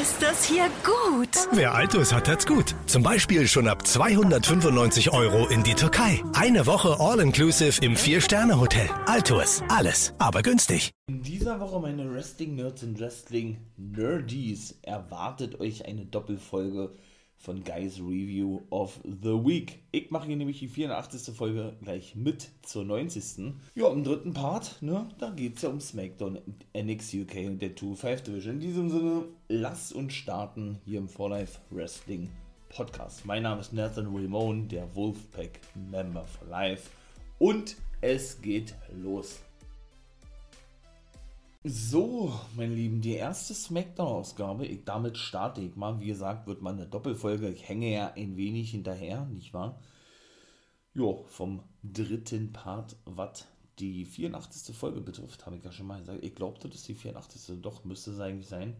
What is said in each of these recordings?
Ist das hier gut? Wer Altus hat, hat's gut. Zum Beispiel schon ab 295 Euro in die Türkei. Eine Woche All-Inclusive im Vier-Sterne-Hotel. Altus. Alles, aber günstig. In dieser Woche, meine Wrestling-Nerds und Wrestling-Nerdies, erwartet euch eine Doppelfolge von Guys Review of the Week. Ich mache hier nämlich die 84. Folge gleich mit zur 90. Ja, im dritten Part, ne, da geht es ja um SmackDown, NX UK und der 2-5 Division. In diesem Sinne, lasst uns starten hier im 4Life Wrestling Podcast. Mein Name ist Nathan Wilmone, der Wolfpack Member for Life und es geht los. So, meine Lieben, die erste Smackdown-Ausgabe, damit starte ich mal. Wie gesagt, wird mal eine Doppelfolge. Ich hänge ja ein wenig hinterher, nicht wahr? Jo, vom dritten Part, was die 84. Folge betrifft, habe ich ja schon mal gesagt. Ich glaubte, dass die 84. doch müsste es eigentlich sein.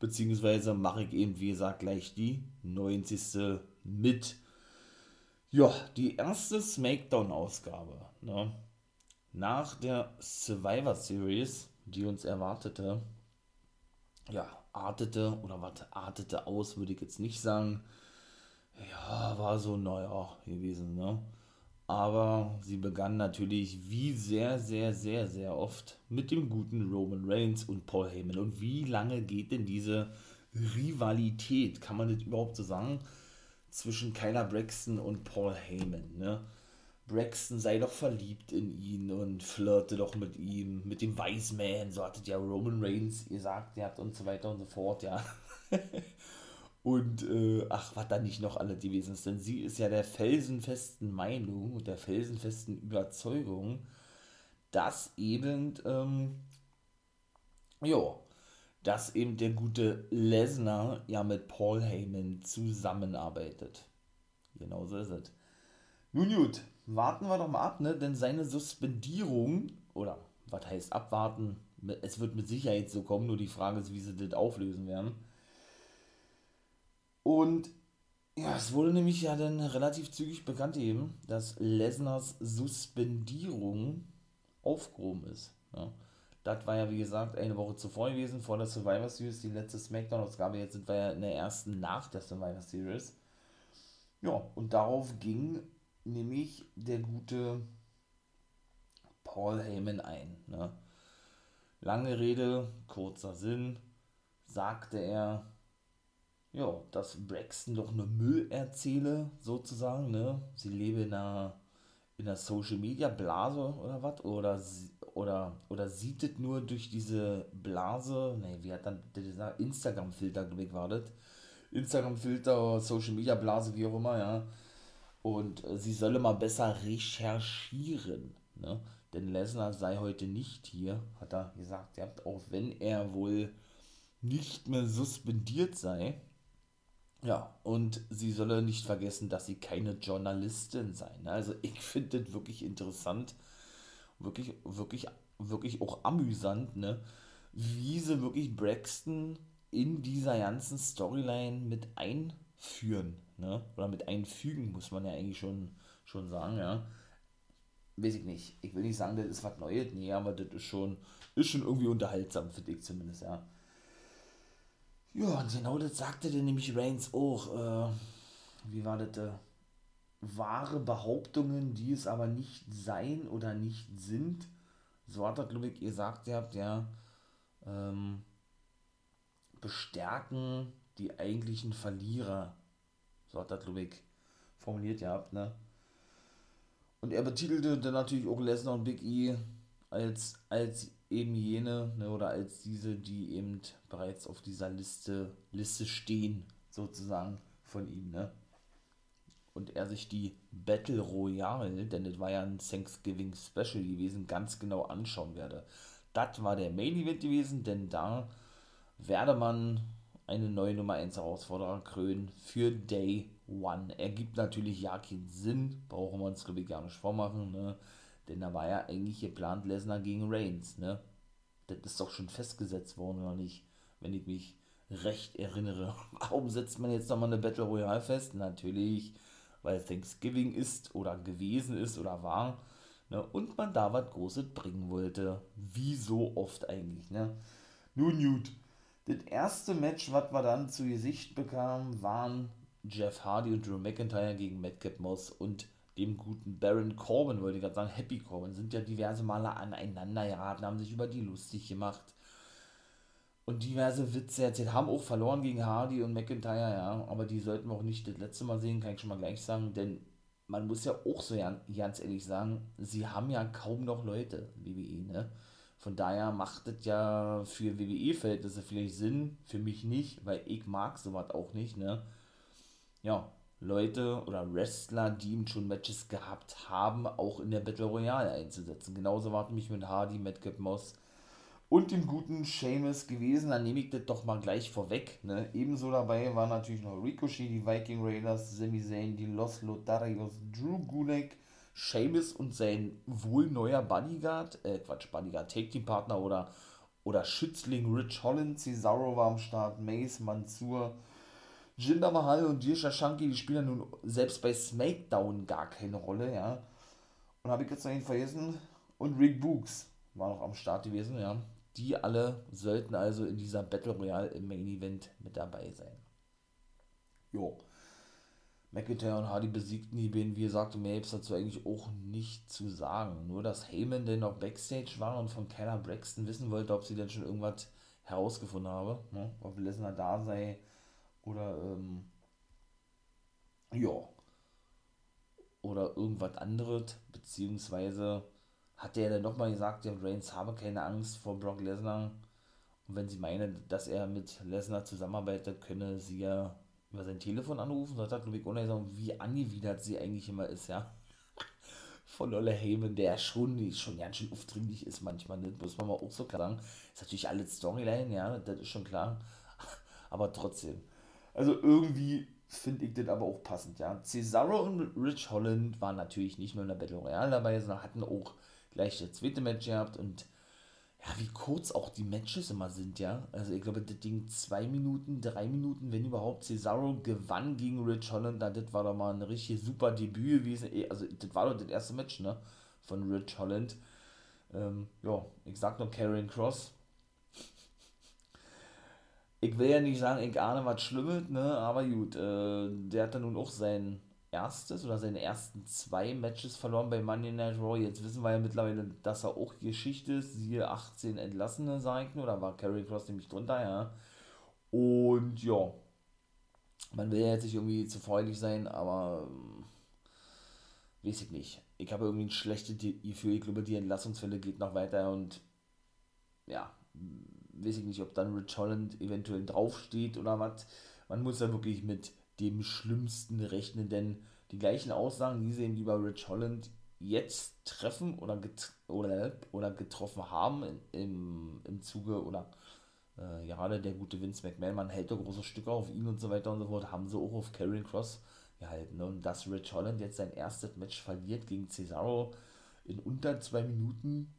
Beziehungsweise mache ich eben, wie gesagt, gleich die 90. mit. Ja, die erste Smackdown-Ausgabe. Ne? Nach der Survivor Series die uns erwartete, ja, artete oder was artete aus, würde ich jetzt nicht sagen. Ja, war so naja gewesen, ne? Aber sie begann natürlich wie sehr, sehr, sehr, sehr oft mit dem guten Roman Reigns und Paul Heyman. Und wie lange geht denn diese Rivalität, kann man das überhaupt so sagen, zwischen Kyler Braxton und Paul Heyman, ne? Braxton sei doch verliebt in ihn und flirte doch mit ihm, mit dem Wiseman, so hattet ja Roman Reigns gesagt, der hat und so weiter und so fort, ja. und äh, ach, was da nicht noch alle gewesen ist, denn sie ist ja der felsenfesten Meinung und der felsenfesten Überzeugung, dass eben, ähm, ja, dass eben der gute Lesnar ja mit Paul Heyman zusammenarbeitet. Genauso ist es. Nun gut, warten wir doch mal ab, ne? Denn seine Suspendierung, oder was heißt abwarten, es wird mit Sicherheit so kommen, nur die Frage ist, wie sie das auflösen werden. Und ja, es wurde nämlich ja dann relativ zügig bekannt eben, dass Lesners Suspendierung aufgehoben ist. Ja. Das war ja, wie gesagt, eine Woche zuvor gewesen, vor der Survivor Series, die letzte Smackdown-Ausgabe. Jetzt sind wir ja in der ersten nach der Survivor Series. Ja, und darauf ging nämlich der gute Paul Heyman ein. Ne? Lange Rede, kurzer Sinn, sagte er, ja, dass Braxton doch eine Müll erzähle, sozusagen, ne? Sie lebe in einer, in einer Social Media Blase oder was? Oder, oder, oder sieht es nur durch diese Blase, ne, wie hat dann dieser Instagram-Filter, das? Instagram-Filter, Social Media Blase, wie auch immer, ja und äh, sie solle mal besser recherchieren. Ne? Denn Lesnar sei heute nicht hier, hat er gesagt. Ihr habt, auch wenn er wohl nicht mehr suspendiert sei. Ja, und sie solle nicht vergessen, dass sie keine Journalistin sei. Ne? Also ich finde das wirklich interessant, wirklich, wirklich, wirklich auch amüsant, ne? wie sie wirklich Braxton in dieser ganzen Storyline mit einführen ne? Oder mit einfügen, muss man ja eigentlich schon, schon sagen, ja. Weiß ich nicht. Ich will nicht sagen, das ist was Neues, nee, aber das ist schon, ist schon irgendwie unterhaltsam, finde ich zumindest, ja. Ja, und genau das sagte der nämlich Reigns auch. Äh, wie war das? Äh, wahre Behauptungen, die es aber nicht sein oder nicht sind. So hat er, glaube ich, gesagt, ihr habt ja, ähm, bestärken die eigentlichen Verlierer so hat das Ludwig formuliert gehabt, ne? Und er betitelte dann natürlich auch Lesnar und Big E als, als eben jene, ne, oder als diese, die eben bereits auf dieser Liste, Liste stehen, sozusagen von ihm, ne? Und er sich die Battle Royale, denn das war ja ein Thanksgiving Special gewesen, ganz genau anschauen werde. Das war der Main Event gewesen, denn da werde man eine neue Nummer 1 Herausforderer krönen für Day One. Ergibt natürlich ja keinen Sinn, brauchen wir uns glaube ich gar nicht vormachen, ne? Denn da war ja eigentlich geplant Lesnar gegen Reigns, ne? Das ist doch schon festgesetzt worden, oder nicht? Wenn ich mich recht erinnere. Warum setzt man jetzt nochmal eine Battle Royale fest? Natürlich, weil Thanksgiving ist oder gewesen ist oder war. Ne? Und man da was Großes bringen wollte. Wie so oft eigentlich. Ne? Nun gut, Das erste Match, was wir dann zu Gesicht bekamen, waren Jeff Hardy und Drew McIntyre gegen Madcap Moss und dem guten Baron Corbin, wollte ich gerade sagen, Happy Corbin, sind ja diverse Male aneinander geraten, haben sich über die lustig gemacht und diverse Witze erzählt, haben auch verloren gegen Hardy und McIntyre, ja, aber die sollten wir auch nicht das letzte Mal sehen, kann ich schon mal gleich sagen, denn man muss ja auch so ganz ehrlich sagen, sie haben ja kaum noch Leute, WWE, ne? Von daher macht es ja für WWE-Verhältnisse vielleicht Sinn, für mich nicht, weil ich mag sowas auch nicht, ne? Ja, Leute oder Wrestler, die schon Matches gehabt haben, auch in der Battle Royale einzusetzen. Genauso war mich mit Hardy, Madcap Moss und dem guten Seamus gewesen. Dann nehme ich das doch mal gleich vorweg. Ne? Ebenso dabei war natürlich noch Ricochet, die Viking Raiders, Sami Zayn, die Los Lotharios, Drew Gulak, Seamus und sein wohl neuer Bodyguard, äh Quatsch, Bodyguard, Take Team Partner oder, oder Schützling Rich Holland, Cesaro war am Start, Mace, Mansur, Jinder Mahal und Dirsha Shanky, die spielen nun selbst bei SmackDown gar keine Rolle, ja. Und habe ich jetzt noch ihn vergessen. Und Rick Books war noch am Start gewesen, ja. Die alle sollten also in dieser Battle Royale im Main Event mit dabei sein. Jo. McIntyre und Hardy besiegten die beiden, wie gesagt, mehr gibt es dazu eigentlich auch nicht zu sagen. Nur, dass Heyman denn noch Backstage war und von Keller Braxton wissen wollte, ob sie denn schon irgendwas herausgefunden habe, ne? ob Lesnar da sei oder, ähm, ja, oder irgendwas anderes, beziehungsweise hat der dann nochmal gesagt, der Reigns habe keine Angst vor Brock Lesnar. Und wenn sie meinen, dass er mit Lesnar zusammenarbeitet, könne sie ja über sein Telefon anrufen. Das hat Ludwig Unai wie angewidert sie eigentlich immer ist, ja. Von Olle Heyman, der schon, schon ganz schön aufdringlich ist manchmal, ne? muss man mal auch so klar sagen. Ist natürlich alles Storyline, ja, das ist schon klar. Aber trotzdem. Also irgendwie finde ich das aber auch passend, ja. Cesaro und Rich Holland waren natürlich nicht nur in der Battle Royale dabei, sondern hatten auch gleich das zweite Match gehabt und ja, wie kurz auch die Matches immer sind, ja. Also ich glaube, das Ding zwei Minuten, drei Minuten, wenn überhaupt. Cesaro gewann gegen Rich Holland, das war doch mal ein richtig super Debüt gewesen. Eh, also das war doch das erste Match, ne? Von Rich Holland. Ähm, ja, ich sag noch Karrion Cross. Ich will ja nicht sagen, ich ahne was Schlimmes, ne? Aber gut, äh, der hat dann nun auch sein erstes oder seine ersten zwei Matches verloren bei Monday Night Raw. Jetzt wissen wir ja mittlerweile, dass er auch Geschichte ist. Siehe 18 Entlassene, nur. Da war Carrie Cross nämlich drunter, ja. Und ja, man will ja jetzt nicht irgendwie zu freudig sein, aber ähm, weiß ich nicht. Ich habe irgendwie ein schlechtes Gefühl. Ich glaube, die Entlassungsfälle geht noch weiter und ja, weiß ich nicht, ob dann Rich Holland eventuell draufsteht oder was. Man muss ja wirklich mit dem Schlimmsten rechnen, denn die gleichen Aussagen, die sie eben über Rich Holland jetzt treffen oder, get oder, oder getroffen haben im, im Zuge oder äh, gerade der gute Vince McMahon, man hält da große Stücke auf ihn und so weiter und so fort, haben sie auch auf Karrion Cross gehalten. Ne? Und dass Rich Holland jetzt sein erstes Match verliert gegen Cesaro in unter zwei Minuten,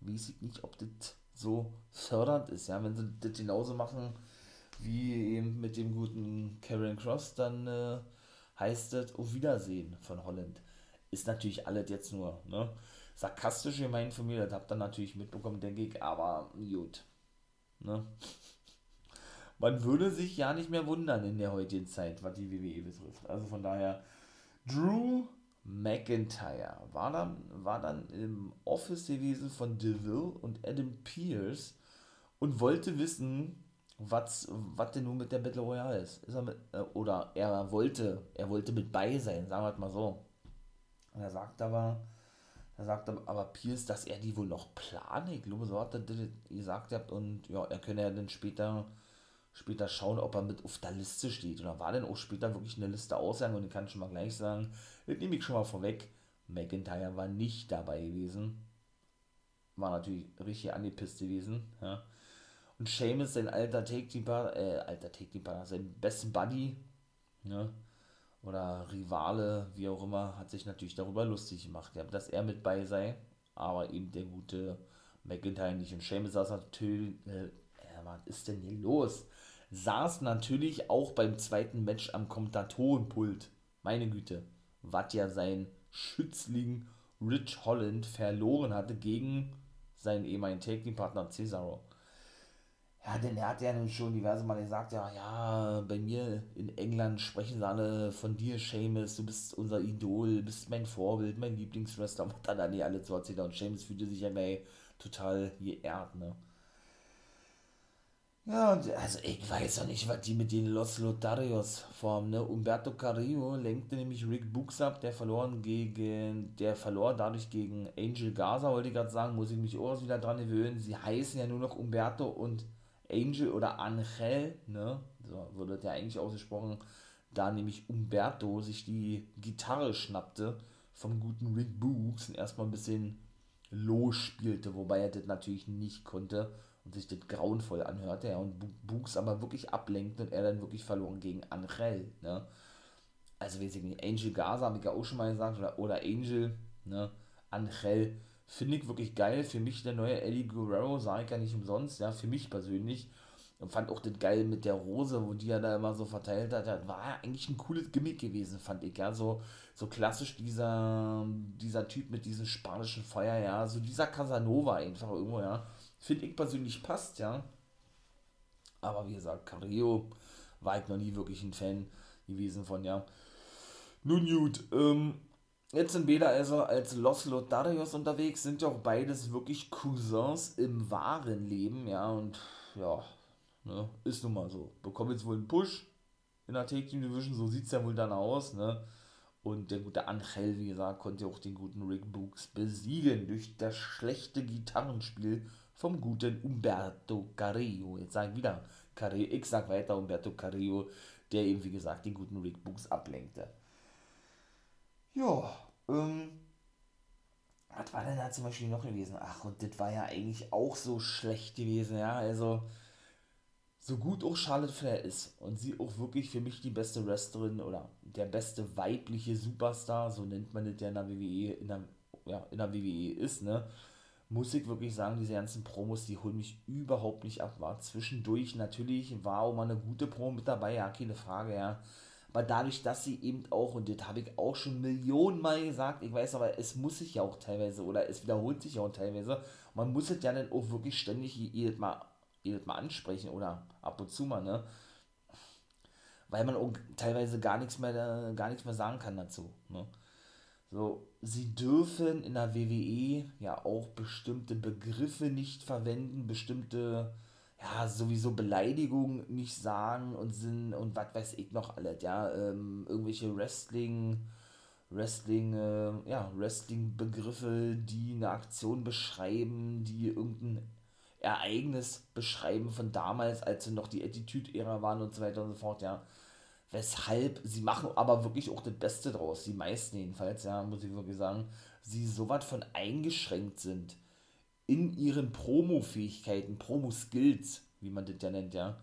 weiß ich nicht, ob das so fördernd ist. Ja, wenn sie das genauso machen, wie eben mit dem guten Karen Cross, dann äh, heißt es auf Wiedersehen von Holland. Ist natürlich alles jetzt nur ne? sarkastisch gemeint von mir, das habt ihr natürlich mitbekommen, denke ich, aber gut. Ne? Man würde sich ja nicht mehr wundern in der heutigen Zeit, was die WWE betrifft. Also von daher, Drew McIntyre war dann, war dann im Office gewesen von DeVille und Adam Pierce und wollte wissen, was, was denn nun mit der Battle Royale ist. ist er mit, äh, oder er wollte, er wollte mit bei sein, sagen wir mal so. Und er sagt aber, er sagt aber Pierce, dass er die wohl noch plant. Ich glaube, so hat er das gesagt habt und ja, er könne ja dann später, später schauen, ob er mit auf der Liste steht. Oder war denn auch später wirklich eine Liste aussagen und ich kann schon mal gleich sagen, das nehme ich schon mal vorweg. McIntyre war nicht dabei gewesen. War natürlich richtig angepisst gewesen, ja und Seamus, sein alter Take-Team-Partner, äh, alter Take-Team-Partner, sein besten Buddy, ne, oder Rivale, wie auch immer, hat sich natürlich darüber lustig gemacht, dass er mit bei sei, aber eben der gute McIntyre nicht. Und Seamus saß natürlich, äh, was ist denn hier los? Saß natürlich auch beim zweiten Match am Kommentatorenpult. Meine Güte, was ja sein Schützling Rich Holland verloren hatte gegen seinen ehemaligen Take-Team-Partner Cesaro Ja, denn er hat ja nun schon diverse Mal gesagt, ja, ja, bei mir in England sprechen sie alle von dir, Seamus, du bist unser Idol, bist mein Vorbild, mein Lieblingswrestler, was dann nicht alle zu erzählen. Und Seamus fühlte sich ja gleich total geehrt, ne. Ja, also ich weiß ja nicht, was die mit den Los Lotarios formen, ne? Umberto Carrillo lenkte nämlich Rick Books ab, der verloren gegen, der verlor dadurch gegen Angel Gaza, wollte ich gerade sagen, muss ich mich auch wieder dran gewöhnen. Sie heißen ja nur noch Umberto und Angel oder Angel, ne? So wurde der eigentlich ausgesprochen, da nämlich Umberto sich die Gitarre schnappte vom guten Rick Books und erstmal ein bisschen losspielte, wobei er das natürlich nicht konnte und sich das grauenvoll anhörte, ja, und Books aber wirklich ablenkt und er dann wirklich verloren gegen Angel, ne? Also weiß Angel Gaza habe ich ja auch schon mal gesagt, oder, oder Angel, ne? Angel, finde ich wirklich geil, für mich der neue Eddie Guerrero, sage ich ja nicht umsonst, ja, für mich persönlich, und fand auch das geil mit der Rose, wo die er da immer so verteilt hat, das war eigentlich ein cooles Gimmick gewesen, fand ich, ja, so, so klassisch dieser, dieser Typ mit diesem spanischen Feuer, ja, so dieser Casanova einfach irgendwo, ja, finde ich persönlich passt, ja. Aber wie gesagt, Carrillo war ich noch nie wirklich ein Fan gewesen von, ja. Nun gut, ähm, jetzt sind Bela also als Los Lotarios unterwegs, sind ja auch beides wirklich Cousins im wahren Leben, ja, und ja, ne, ist nun mal so. Bekommen jetzt wohl einen Push in der Take Team Division, so sieht es ja wohl dann aus, ne. Und der gute Angel, wie gesagt, konnte auch den guten Rick Books besiegen durch das schlechte Gitarrenspiel vom guten Umberto Carrillo. Jetzt sage ich wieder Carrillo, ich sage weiter Umberto Carrillo, der eben, wie gesagt, den guten Rick Books ablenkte. Ja, ähm, was war denn da zum Beispiel noch gewesen? Ach, und das war ja eigentlich auch so schlecht gewesen, ja, also so gut auch Charlotte Flair ist und sie auch wirklich für mich die beste Wrestlerin oder der beste weibliche Superstar, so nennt man das ja in der WWE, in der, ja, in der WWE ist, ne, muss ich wirklich sagen, diese ganzen Promos, die holen mich überhaupt nicht ab. War zwischendurch natürlich, war auch mal eine gute Promo mit dabei, ja, keine Frage, ja. Aber dadurch, dass sie eben auch, und das habe ich auch schon Millionen Mal gesagt, ich weiß aber, es muss sich ja auch teilweise, oder es wiederholt sich ja auch teilweise, man muss es ja dann auch wirklich ständig jedes Mal, jedes Mal ansprechen oder ab und zu mal, ne? Weil man auch teilweise gar nichts mehr, gar nichts mehr sagen kann dazu, ne? So, sie dürfen in der WWE ja auch bestimmte Begriffe nicht verwenden, bestimmte, ja, sowieso Beleidigungen nicht sagen und sind und was weiß ich noch alles, ja, ähm, irgendwelche Wrestling, Wrestling, äh, ja, Wrestling-Begriffe, die eine Aktion beschreiben, die irgendein Ereignis beschreiben von damals, als sie noch die Attitude-Ära waren und so weiter und so fort, ja. Weshalb sie machen aber wirklich auch das Beste draus, die meisten jedenfalls, ja, muss ich wirklich sagen, sie so was von eingeschränkt sind in ihren Promo-Fähigkeiten, Promo-Skills, wie man das ja nennt, ja,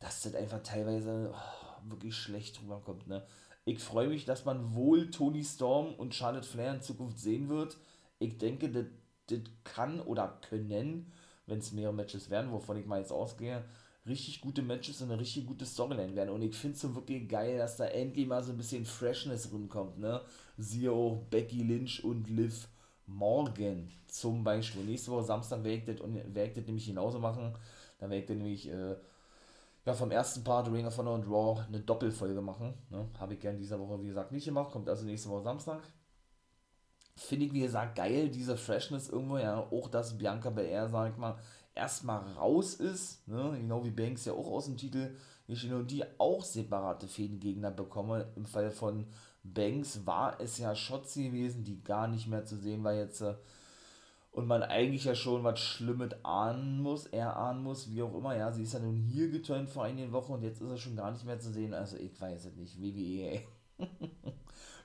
dass das einfach teilweise oh, wirklich schlecht rüberkommt, ne. Ich freue mich, dass man wohl Tony Storm und Charlotte Flair in Zukunft sehen wird. Ich denke, das, das kann oder können, wenn es mehrere Matches werden, wovon ich mal jetzt ausgehe, richtig gute Matches und eine richtig gute Storyline werden. Und ich finde es so wirklich geil, dass da endlich mal so ein bisschen Freshness rumkommt, ne? Siehe auch Becky Lynch und Liv Morgan zum Beispiel. Nächste Woche Samstag werde ich das, werd das nämlich genauso machen. Da werde ich dann nämlich äh, ja, vom ersten Part Ring of Honor und Raw eine Doppelfolge machen. Ne? Habe ich gern dieser Woche, wie gesagt, nicht gemacht. Kommt also nächste Woche Samstag. Finde ich, wie gesagt, geil, diese Freshness irgendwo, ja. Auch dass Bianca Belair, sag ich mal, erstmal raus ist, ne? genau wie Banks ja auch aus dem Titel geschieden und die auch separate Fädengegner bekommen. Im Fall von Banks war es ja Schotzi gewesen, die gar nicht mehr zu sehen war jetzt. Äh, und man eigentlich ja schon was Schlimmes ahnen muss, er ahnen muss, wie auch immer. Ja, sie ist ja nun hier geturnt vor einigen Wochen und jetzt ist er schon gar nicht mehr zu sehen. Also ich weiß es nicht, WWE.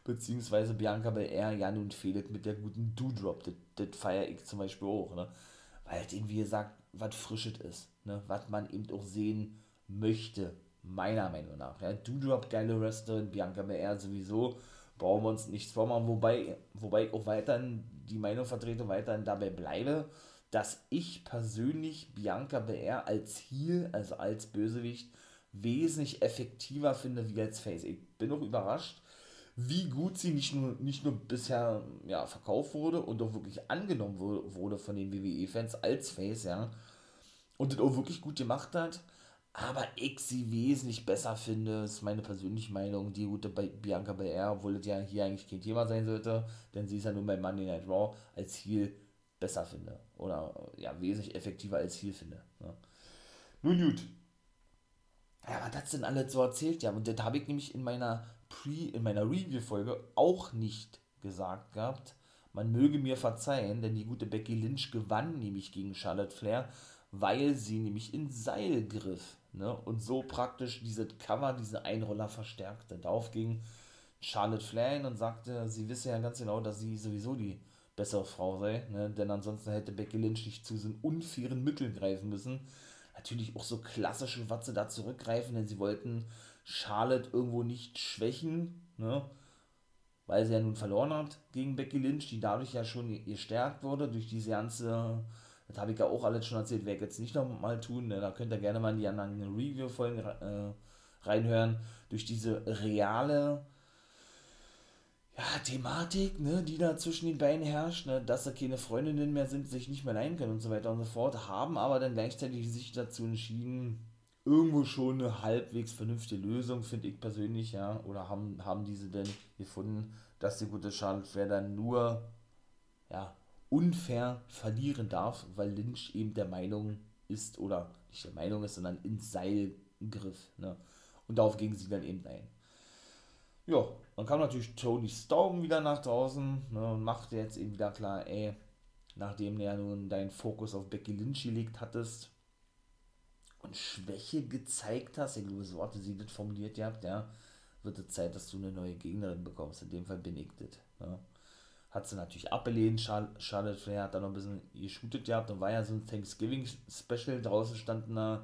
Beziehungsweise Bianca Belair ja nun fehlt mit der guten Do-Drop. Das, feiere ich zum Beispiel auch, ne? weil halt irgendwie gesagt, was Frisches ist, ne? was man eben auch sehen möchte, meiner Meinung nach. Ja? Doudrop, geile Wrestlerin, Bianca Belair sowieso, brauchen wir uns nichts vormachen, wobei, wobei ich auch weiterhin die Meinung vertrete, weiterhin dabei bleibe, dass ich persönlich Bianca Belair als Heel, also als Bösewicht, wesentlich effektiver finde wie als Face. Ich bin auch überrascht, wie gut sie nicht nur, nicht nur bisher ja, verkauft wurde und auch wirklich angenommen wurde, wurde von den WWE-Fans als Face, ja. und das auch wirklich gut gemacht hat. Aber ich sie wesentlich besser finde, ist meine persönliche Meinung, die gute Bianca Belair, obwohl das ja hier eigentlich kein Thema sein sollte, denn sie ist ja nun bei Monday Night Raw als Heel besser finde. Oder ja, wesentlich effektiver als Heel finde. Ja. Nun gut. Ja, was hat denn alles so erzählt? Ja, und das habe ich nämlich in meiner Pre, in meiner Review-Folge auch nicht gesagt gehabt. Man möge mir verzeihen, denn die gute Becky Lynch gewann nämlich gegen Charlotte Flair, weil sie nämlich in Seil griff. Ne? Und so praktisch diese Cover, diese Einroller verstärkte. Darauf ging Charlotte Flair und sagte, sie wisse ja ganz genau, dass sie sowieso die bessere Frau sei, ne? denn ansonsten hätte Becky Lynch nicht zu so unfairen Mitteln greifen müssen. Natürlich auch so klassische Watze da zurückgreifen, denn sie wollten Charlotte irgendwo nicht schwächen, ne? weil sie ja nun verloren hat gegen Becky Lynch, die dadurch ja schon gestärkt wurde, durch diese ganze, das habe ich ja auch alles schon erzählt, werde ich jetzt nicht nochmal tun, ne? da könnt ihr gerne mal in die anderen Review-Folgen äh, reinhören, durch diese reale ja, Thematik, ne, die da zwischen den beiden herrscht, ne, dass da keine Freundinnen mehr sind, sich nicht mehr leihen können und so weiter und so fort, haben aber dann gleichzeitig sich dazu entschieden, irgendwo schon eine halbwegs vernünftige Lösung, finde ich persönlich, ja, oder haben, haben diese denn gefunden, dass die gute Charlotte Flair dann nur, ja, unfair verlieren darf, weil Lynch eben der Meinung ist, oder nicht der Meinung ist, sondern ins Seil griff, ne, und darauf gingen sie dann eben ein. Ja, dann kam natürlich Tony Storm wieder nach draußen ne, und machte jetzt eben wieder klar, ey, nachdem du ja nun deinen Fokus auf Becky Lynch gelegt hattest und Schwäche gezeigt hast, ich glaube, so hatte sie das formuliert gehabt, ja, wird es Zeit, dass du eine neue Gegnerin bekommst. In dem Fall bin ich das. Ja. Hat sie natürlich abgelehnt. Charlotte Flair hat da noch ein bisschen geshootet gehabt und war ja so ein Thanksgiving-Special. Draußen standen da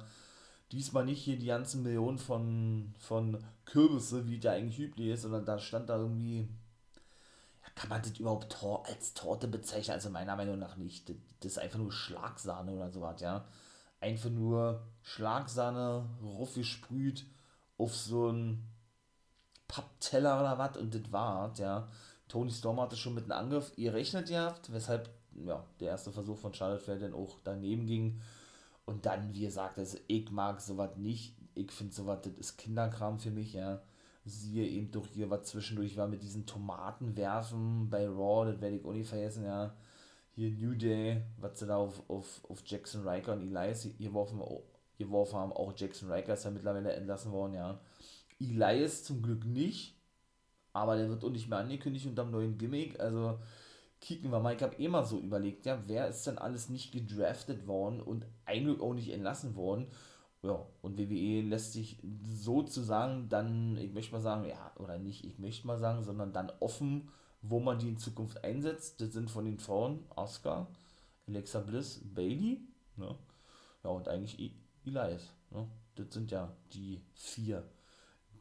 diesmal nicht hier die ganzen Millionen von, von Kürbisse, wie der eigentlich üblich ist, sondern da stand da irgendwie, ja, kann man das überhaupt Tor als Torte bezeichnen? Also meiner Meinung nach nicht. Das, das ist einfach nur Schlagsahne oder sowas, ja. Einfach nur Schlagsahne, ruff gesprüht auf so einen Pappteller oder was und das war's, ja. Tony Storm hatte schon mit einem Angriff gerechnet gehabt, weshalb ja, der erste Versuch von Charlotte Flair dann auch daneben ging. Und dann, wie gesagt, also ich mag sowas nicht. Ich finde sowas, das ist Kinderkram für mich, ja. Siehe eben durch hier, was zwischendurch war mit diesen Tomatenwerfen bei Raw, das werde ich auch nicht vergessen, ja. Hier New Day, was sie da auf, auf, auf Jackson Riker und Elias geworfen, geworfen haben. Auch Jackson Riker ist ja mittlerweile entlassen worden, ja. Elias zum Glück nicht, aber der wird auch nicht mehr angekündigt unter dem neuen Gimmick, also kicken wir mal. Ich habe eh mal so überlegt, ja, wer ist denn alles nicht gedraftet worden und eigentlich auch nicht entlassen worden? Ja, und WWE lässt sich sozusagen dann, ich möchte mal sagen, ja, oder nicht, ich möchte mal sagen, sondern dann offen, wo man die in Zukunft einsetzt. Das sind von den Frauen Asuka, Alexa Bliss, Bailey, ne? Ja, und eigentlich Elias, ne? Das sind ja die vier,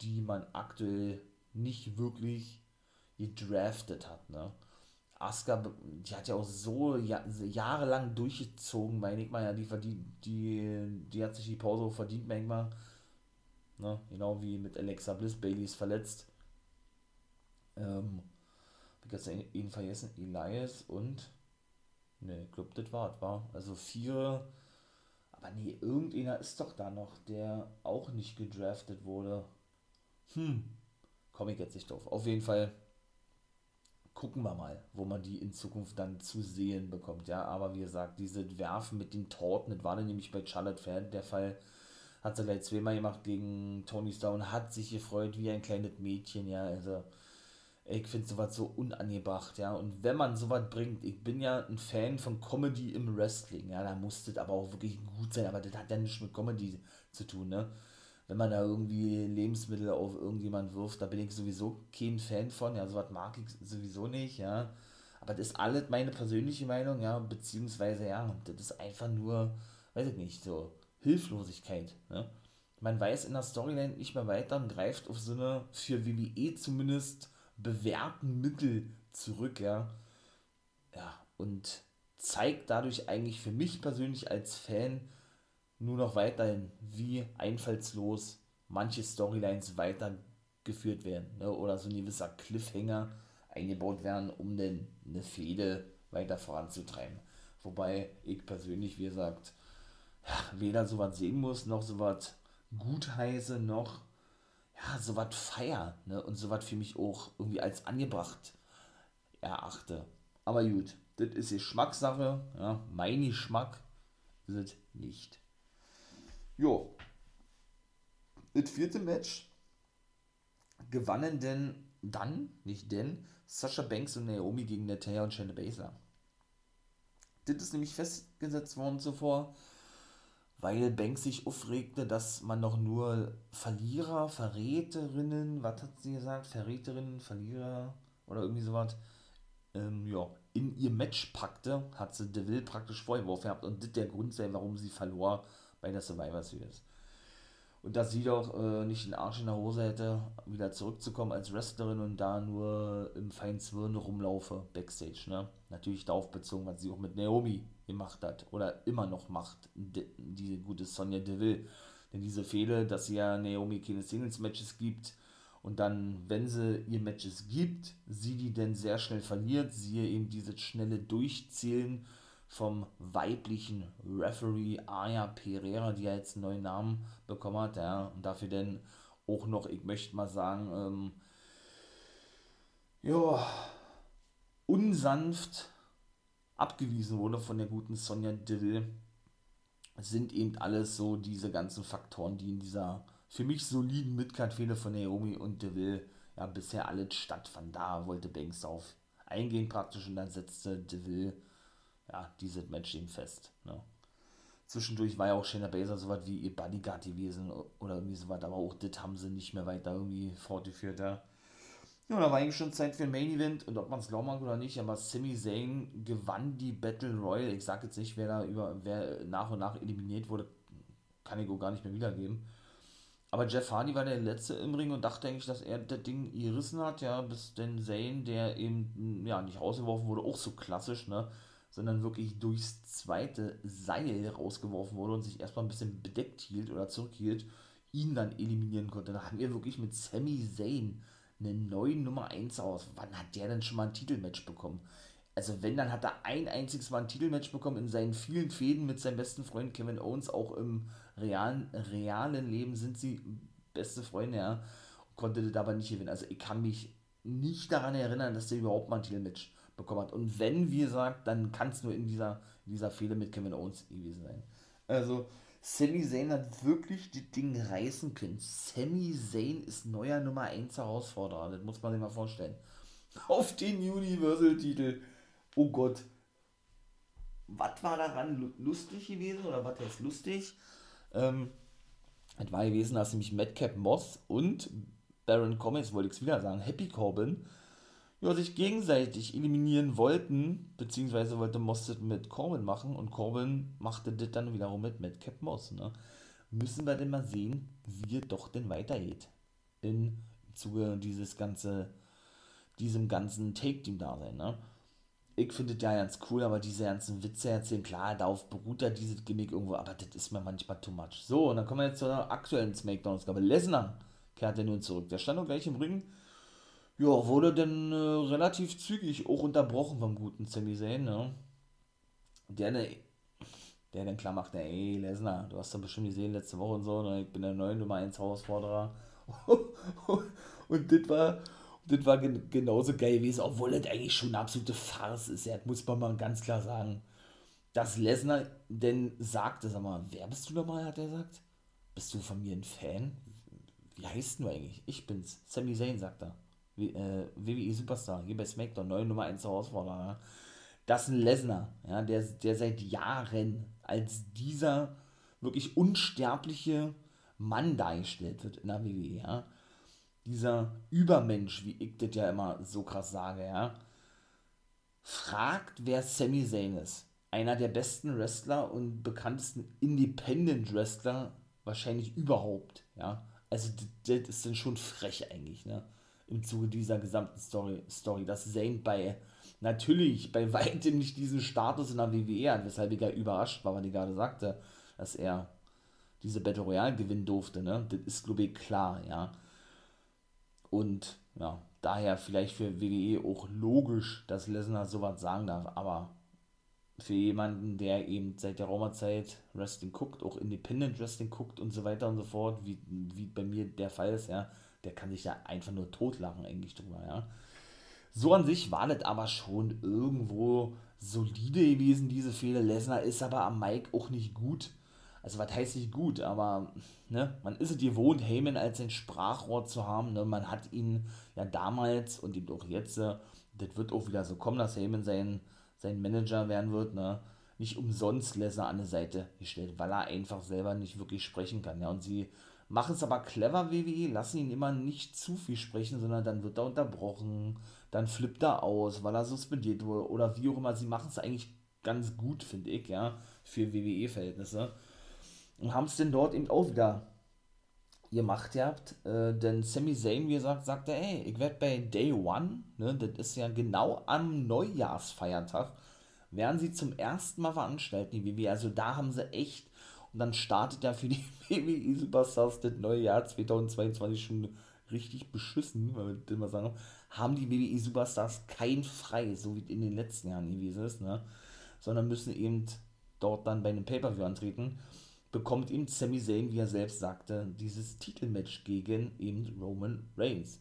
die man aktuell nicht wirklich gedraftet hat, ne? Asuka, die hat ja auch so jahrelang durchgezogen, meine ich mal, ja, die, die, die, die hat sich die Pause auch verdient, meine ich mal. Ne? Genau wie mit Alexa Bliss, Bailey ist verletzt. Ähm, ich jetzt ihn vergessen, Elias und, ne, ich glaube, das war, war, also vier, aber nee, irgendeiner ist doch da noch, der auch nicht gedraftet wurde. Hm, komme ich jetzt nicht drauf. Auf jeden Fall gucken wir mal, wo man die in Zukunft dann zu sehen bekommt. Ja, aber wie gesagt, diese Werfen mit den Torten, das war dann nämlich bei Charlotte Fan der Fall. Hat sie gleich zweimal gemacht gegen Tony Stone, hat sich gefreut wie ein kleines Mädchen, ja, also ich finde sowas so unangebracht, ja, und wenn man sowas bringt, ich bin ja ein Fan von Comedy im Wrestling, ja, da muss das aber auch wirklich gut sein, aber das hat ja nichts mit Comedy zu tun, ne, wenn man da irgendwie Lebensmittel auf irgendjemand wirft, da bin ich sowieso kein Fan von, ja, sowas mag ich sowieso nicht, ja. Aber das ist alles meine persönliche Meinung, ja, beziehungsweise, ja, das ist einfach nur, weiß ich nicht, so Hilflosigkeit, ne. Man weiß in der Storyline nicht mehr weiter und greift auf so eine, für WWE zumindest, bewährten Mittel zurück, ja. Ja, und zeigt dadurch eigentlich für mich persönlich als Fan, nur noch weiterhin, wie einfallslos manche Storylines weitergeführt werden. Ne? Oder so ein gewisser Cliffhanger eingebaut werden, um denn eine Fehde weiter voranzutreiben. Wobei ich persönlich, wie gesagt, ja, weder sowas sehen muss, noch sowas gutheiße, noch ja, sowas feier, ne? Und sowas für mich auch irgendwie als angebracht erachte. Aber gut, das ist Geschmackssache, ja, mein Geschmack ist es nicht. Jo. Das vierte Match gewannen denn dann, nicht denn, Sasha Banks und Naomi gegen Natalia und Shayna Baszler. Das ist nämlich festgesetzt worden zuvor, weil Banks sich aufregte, dass man noch nur Verlierer, Verräterinnen, was hat sie gesagt? Verräterinnen, Verlierer oder irgendwie sowas, ähm, ja, in ihr Match packte, hat sie Deville praktisch vorgeworfen gehabt und das der Grund sei, warum sie verlor bei der Survivor Series. Und dass sie doch äh, nicht den Arsch in der Hose hätte, wieder zurückzukommen als Wrestlerin und da nur im Feinzwirn rumlaufe, Backstage. Ne? Natürlich darauf bezogen, was sie auch mit Naomi gemacht hat oder immer noch macht, die, gute Sonja Deville. Denn diese Fehler, dass sie ja Naomi keine Singles-Matches gibt und dann, wenn sie ihr Matches gibt, sie die dann sehr schnell verliert, siehe eben dieses schnelle Durchzählen vom weiblichen Referee Aya Pereira, die ja jetzt einen neuen Namen bekommen hat, ja, und dafür dann auch noch, ich möchte mal sagen, ähm, ja, unsanft abgewiesen wurde von der guten Sonja Deville, sind eben alles so diese ganzen Faktoren, die in dieser für mich soliden Midcard-Fehler von Naomi und Deville ja bisher alles stattfanden. Da wollte Banks auf eingehen praktisch und dann setzte Deville ja, Match eben fest. Ne? Zwischendurch war ja auch Shayna Baszler so was wie ihr Bodyguard gewesen oder irgendwie so was, aber auch das haben sie nicht mehr weiter irgendwie fortgeführt. Ja, ja da war eigentlich schon Zeit für ein Main Event und ob man es glauben mag oder nicht, aber Sami Zayn gewann die Battle Royale. Ich sag jetzt nicht, wer da über, wer nach und nach eliminiert wurde, kann ich auch gar nicht mehr wiedergeben. Aber Jeff Hardy war der Letzte im Ring und dachte eigentlich, dass er das Ding gerissen hat, ja, bis denn Zayn, der eben, ja, nicht rausgeworfen wurde, auch so klassisch, ne, sondern wirklich durchs zweite Seil rausgeworfen wurde und sich erstmal ein bisschen bedeckt hielt oder zurückhielt, ihn dann eliminieren konnte. Da haben wir wirklich mit Sami Zayn einen neuen Nummer 1 aus. Wann hat der denn schon mal ein Titelmatch bekommen? Also wenn, dann hat er ein einziges Mal ein Titelmatch bekommen in seinen vielen Fäden mit seinem besten Freund Kevin Owens. Auch im realen, realen Leben sind sie beste Freunde, ja. Konnte das aber nicht gewinnen. Also ich kann mich nicht daran erinnern, dass der überhaupt mal ein Titelmatch bekommen hat. Und wenn, wie gesagt, dann kann es nur in dieser, in dieser Fehler mit Kevin Owens gewesen sein. Also, Sami Zayn hat wirklich das Ding reißen können. Sami Zayn ist neuer Nummer 1 Herausforderer. Das muss man sich mal vorstellen. Auf den Universal-Titel. Oh Gott. Was war daran lustig gewesen? Oder was heißt lustig? Ähm, es war gewesen, dass nämlich Madcap Moss und Baron Comics, wollte ich es wieder sagen, Happy Corbin, ja, sich gegenseitig eliminieren wollten, beziehungsweise wollte Moss das mit Corbin machen und Corbin machte das dann wiederum mit Madcap Moss. Ne? Müssen wir denn mal sehen, wie es doch denn weitergeht. In, Im Zuge dieses ganze, diesem ganzen Take-Team-Dasein. Ne? Ich finde das ja ganz cool, aber diese ganzen Witze erzählen, klar, darauf beruht ja dieses Gimmick irgendwo, aber das ist mir manchmal too much. So, und dann kommen wir jetzt zur aktuellen Smackdown-Ausgabe. Lesnar kehrte nun zurück. Der stand noch gleich im Ring ja, wurde dann äh, relativ zügig auch unterbrochen vom guten Sami Zayn, ne? Der, ne, der dann klar macht, ey, Lesnar, du hast doch bestimmt gesehen letzte Woche und so, ne? ich bin der neue Nummer 1 Herausforderer. und das war, das war gen genauso geil gewesen, obwohl das eigentlich schon eine absolute Farce ist, ja, muss man mal ganz klar sagen. Dass Lesnar denn sagte, sag mal, wer bist du nochmal, hat er gesagt? Bist du von mir ein Fan? Wie heißt du eigentlich? Ich bin's. Sami Zayn, sagt er äh, WWE Superstar, hier bei SmackDown, neue Nummer 1 Herausforderer. Das ist ein Lesnar, ja, der, der seit Jahren als dieser wirklich unsterbliche Mann dargestellt wird in der WWE, ja. Dieser Übermensch, wie ich das ja immer so krass sage, ja. Fragt, wer Sami Zayn ist. Einer der besten Wrestler und bekanntesten Independent Wrestler wahrscheinlich überhaupt, ja. Also das, ist dann schon frech eigentlich, ne im Zuge dieser gesamten Story, Story dass Zane bei natürlich bei weitem nicht diesen Status in der WWE hat, weshalb ich ja überrascht war, weil ich gerade sagte, dass er diese Battle Royale gewinnen durfte, ne? Das ist, glaube ich, klar, ja. Und ja, daher vielleicht für WWE auch logisch, dass Lesnar sowas sagen darf, aber für jemanden, der eben seit der Raumerzeit Wrestling guckt, auch Independent Wrestling guckt und so weiter und so fort, wie, wie bei mir der Fall ist, ja, der kann sich ja einfach nur totlachen eigentlich drüber, ja. So an sich war das aber schon irgendwo solide gewesen, diese Fehler. Lesnar ist aber am Mike auch nicht gut. Also was heißt nicht gut, aber ne, man ist es gewohnt, Heyman als ein Sprachrohr zu haben. Ne? Man hat ihn ja damals und eben auch jetzt, äh, das wird auch wieder so kommen, dass Heyman sein, sein Manager werden wird, ne? nicht umsonst Lesnar an der Seite gestellt, weil er einfach selber nicht wirklich sprechen kann. Ja? Und sie machen es aber clever, WWE, lassen ihn immer nicht zu viel sprechen, sondern dann wird er unterbrochen, dann flippt er aus, weil er suspendiert wurde oder wie auch immer. Sie machen es eigentlich ganz gut, finde ich, ja, für WWE-Verhältnisse. Und haben es denn dort eben auch wieder gemacht habt, äh, denn Sami Zayn, wie gesagt, sagte, ey, ich werde bei Day One, ne, das ist ja genau am Neujahrsfeiertag, werden sie zum ersten Mal veranstalten, die WWE. Also da haben sie echt, und dann startet ja für die WWE Superstars das neue Jahr 2022 schon richtig beschissen, weil wir das mal sagen, haben die WWE Superstars kein Frei, so wie in den letzten Jahren gewesen ist, ne? sondern müssen eben dort dann bei einem Pay-Per-View antreten, bekommt eben Sami Zayn, wie er selbst sagte, dieses Titelmatch gegen eben Roman Reigns.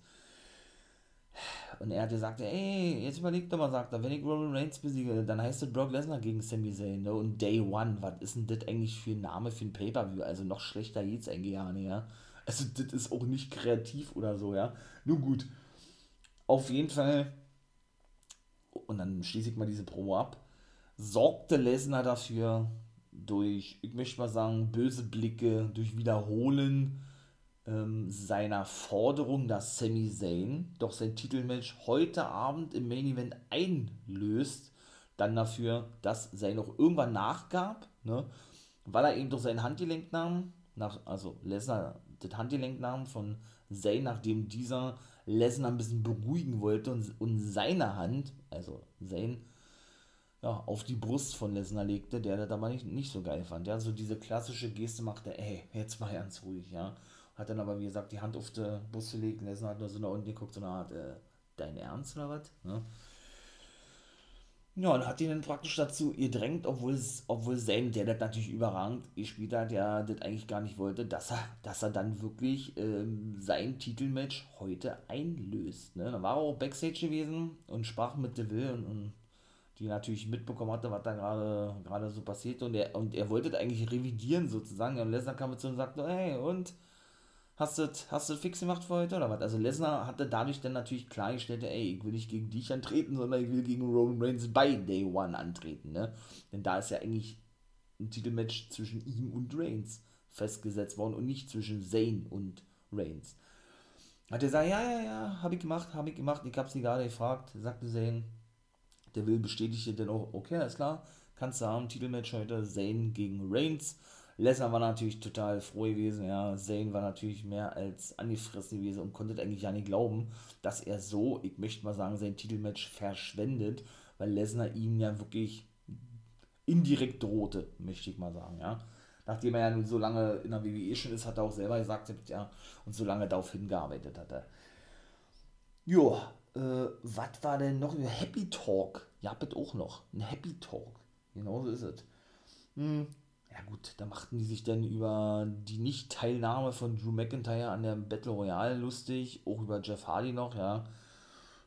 Und er hat gesagt, ey, jetzt überleg doch mal, sagt er, wenn ich Roman Reigns besiege, dann heißt es Brock Lesnar gegen Sami Zayn, ne? Und Day One, was ist denn das eigentlich für ein Name für ein Pay-Per-View? Also noch schlechter geht's eigentlich gar nicht, ja. Also das ist auch nicht kreativ oder so, ja. Nun gut. Auf jeden Fall, und dann schließe ich mal diese Promo ab, sorgte Lesnar dafür, durch, ich möchte mal sagen, böse Blicke, durch Wiederholen ähm, seiner Forderung, dass Sami Zayn doch sein Titelmatch heute Abend im Main Event einlöst, dann dafür, dass Zayn noch irgendwann nachgab, ne, weil er eben durch sein Handgelenk nahm, nach, also Lesnar das Handgelenk nahm von Zayn, nachdem dieser Lesnar ein bisschen beruhigen wollte und, und seine Hand, also Zayn, ja, auf die Brust von Lesnar legte, der das aber nicht, nicht so geil fand. Ja, so diese klassische Geste machte, ey, jetzt mal ganz ruhig, ja. Hat dann aber, wie gesagt, die Hand auf die Brust gelegt, Lesnar hat nur so nach unten geguckt, so eine Art, äh, dein Ernst oder was? Ne? Ja, und hat ihn dann praktisch dazu gedrängt, obwohl, obwohl Zane, der das natürlich überragend gespielt hat, der das eigentlich gar nicht wollte, dass er, dass er dann wirklich ähm, sein Titelmatch heute einlöst. Ne? Da war er auch Backstage gewesen und sprach mit Deville und, und die natürlich mitbekommen hatte, was da gerade gerade so passiert und er, und er wollte das eigentlich revidieren sozusagen. Und Lesnar kam zu und sagte, hey, und hast du hast du fix gemacht für heute oder was? Also Lesnar hatte dadurch dann natürlich klargestellt, ey, ich will nicht gegen dich antreten, sondern ich will gegen Roman Reigns bei Day One antreten, ne? Denn da ist ja eigentlich ein Titelmatch zwischen ihm und Reigns festgesetzt worden und nicht zwischen Zayn und Reigns. Hat er gesagt, ja, ja, ja, habe ich gemacht, habe ich gemacht, ich habe sie gerade gefragt, sagte Zayn. Der Will bestätigte dann auch, okay, alles klar, kannst du haben, Titelmatch heute, Zayn gegen Reigns. Lesnar war natürlich total froh gewesen, ja. Zayn war natürlich mehr als angefressen gewesen und konnte eigentlich ja nicht glauben, dass er so, ich möchte mal sagen, sein Titelmatch verschwendet, weil Lesnar ihm ja wirklich indirekt drohte, möchte ich mal sagen, ja. Nachdem er ja nun so lange in der WWE schon ist, hat er auch selber gesagt, ja, und so lange darauf hingearbeitet hat er. Jo, äh, was war denn noch? Happy Talk. Ja, bitte auch noch. Ein Happy Talk. Genau so ist es. Hm, ja gut, da machten die sich dann über die Nicht-Teilnahme von Drew McIntyre an der Battle Royale lustig, auch über Jeff Hardy noch, ja.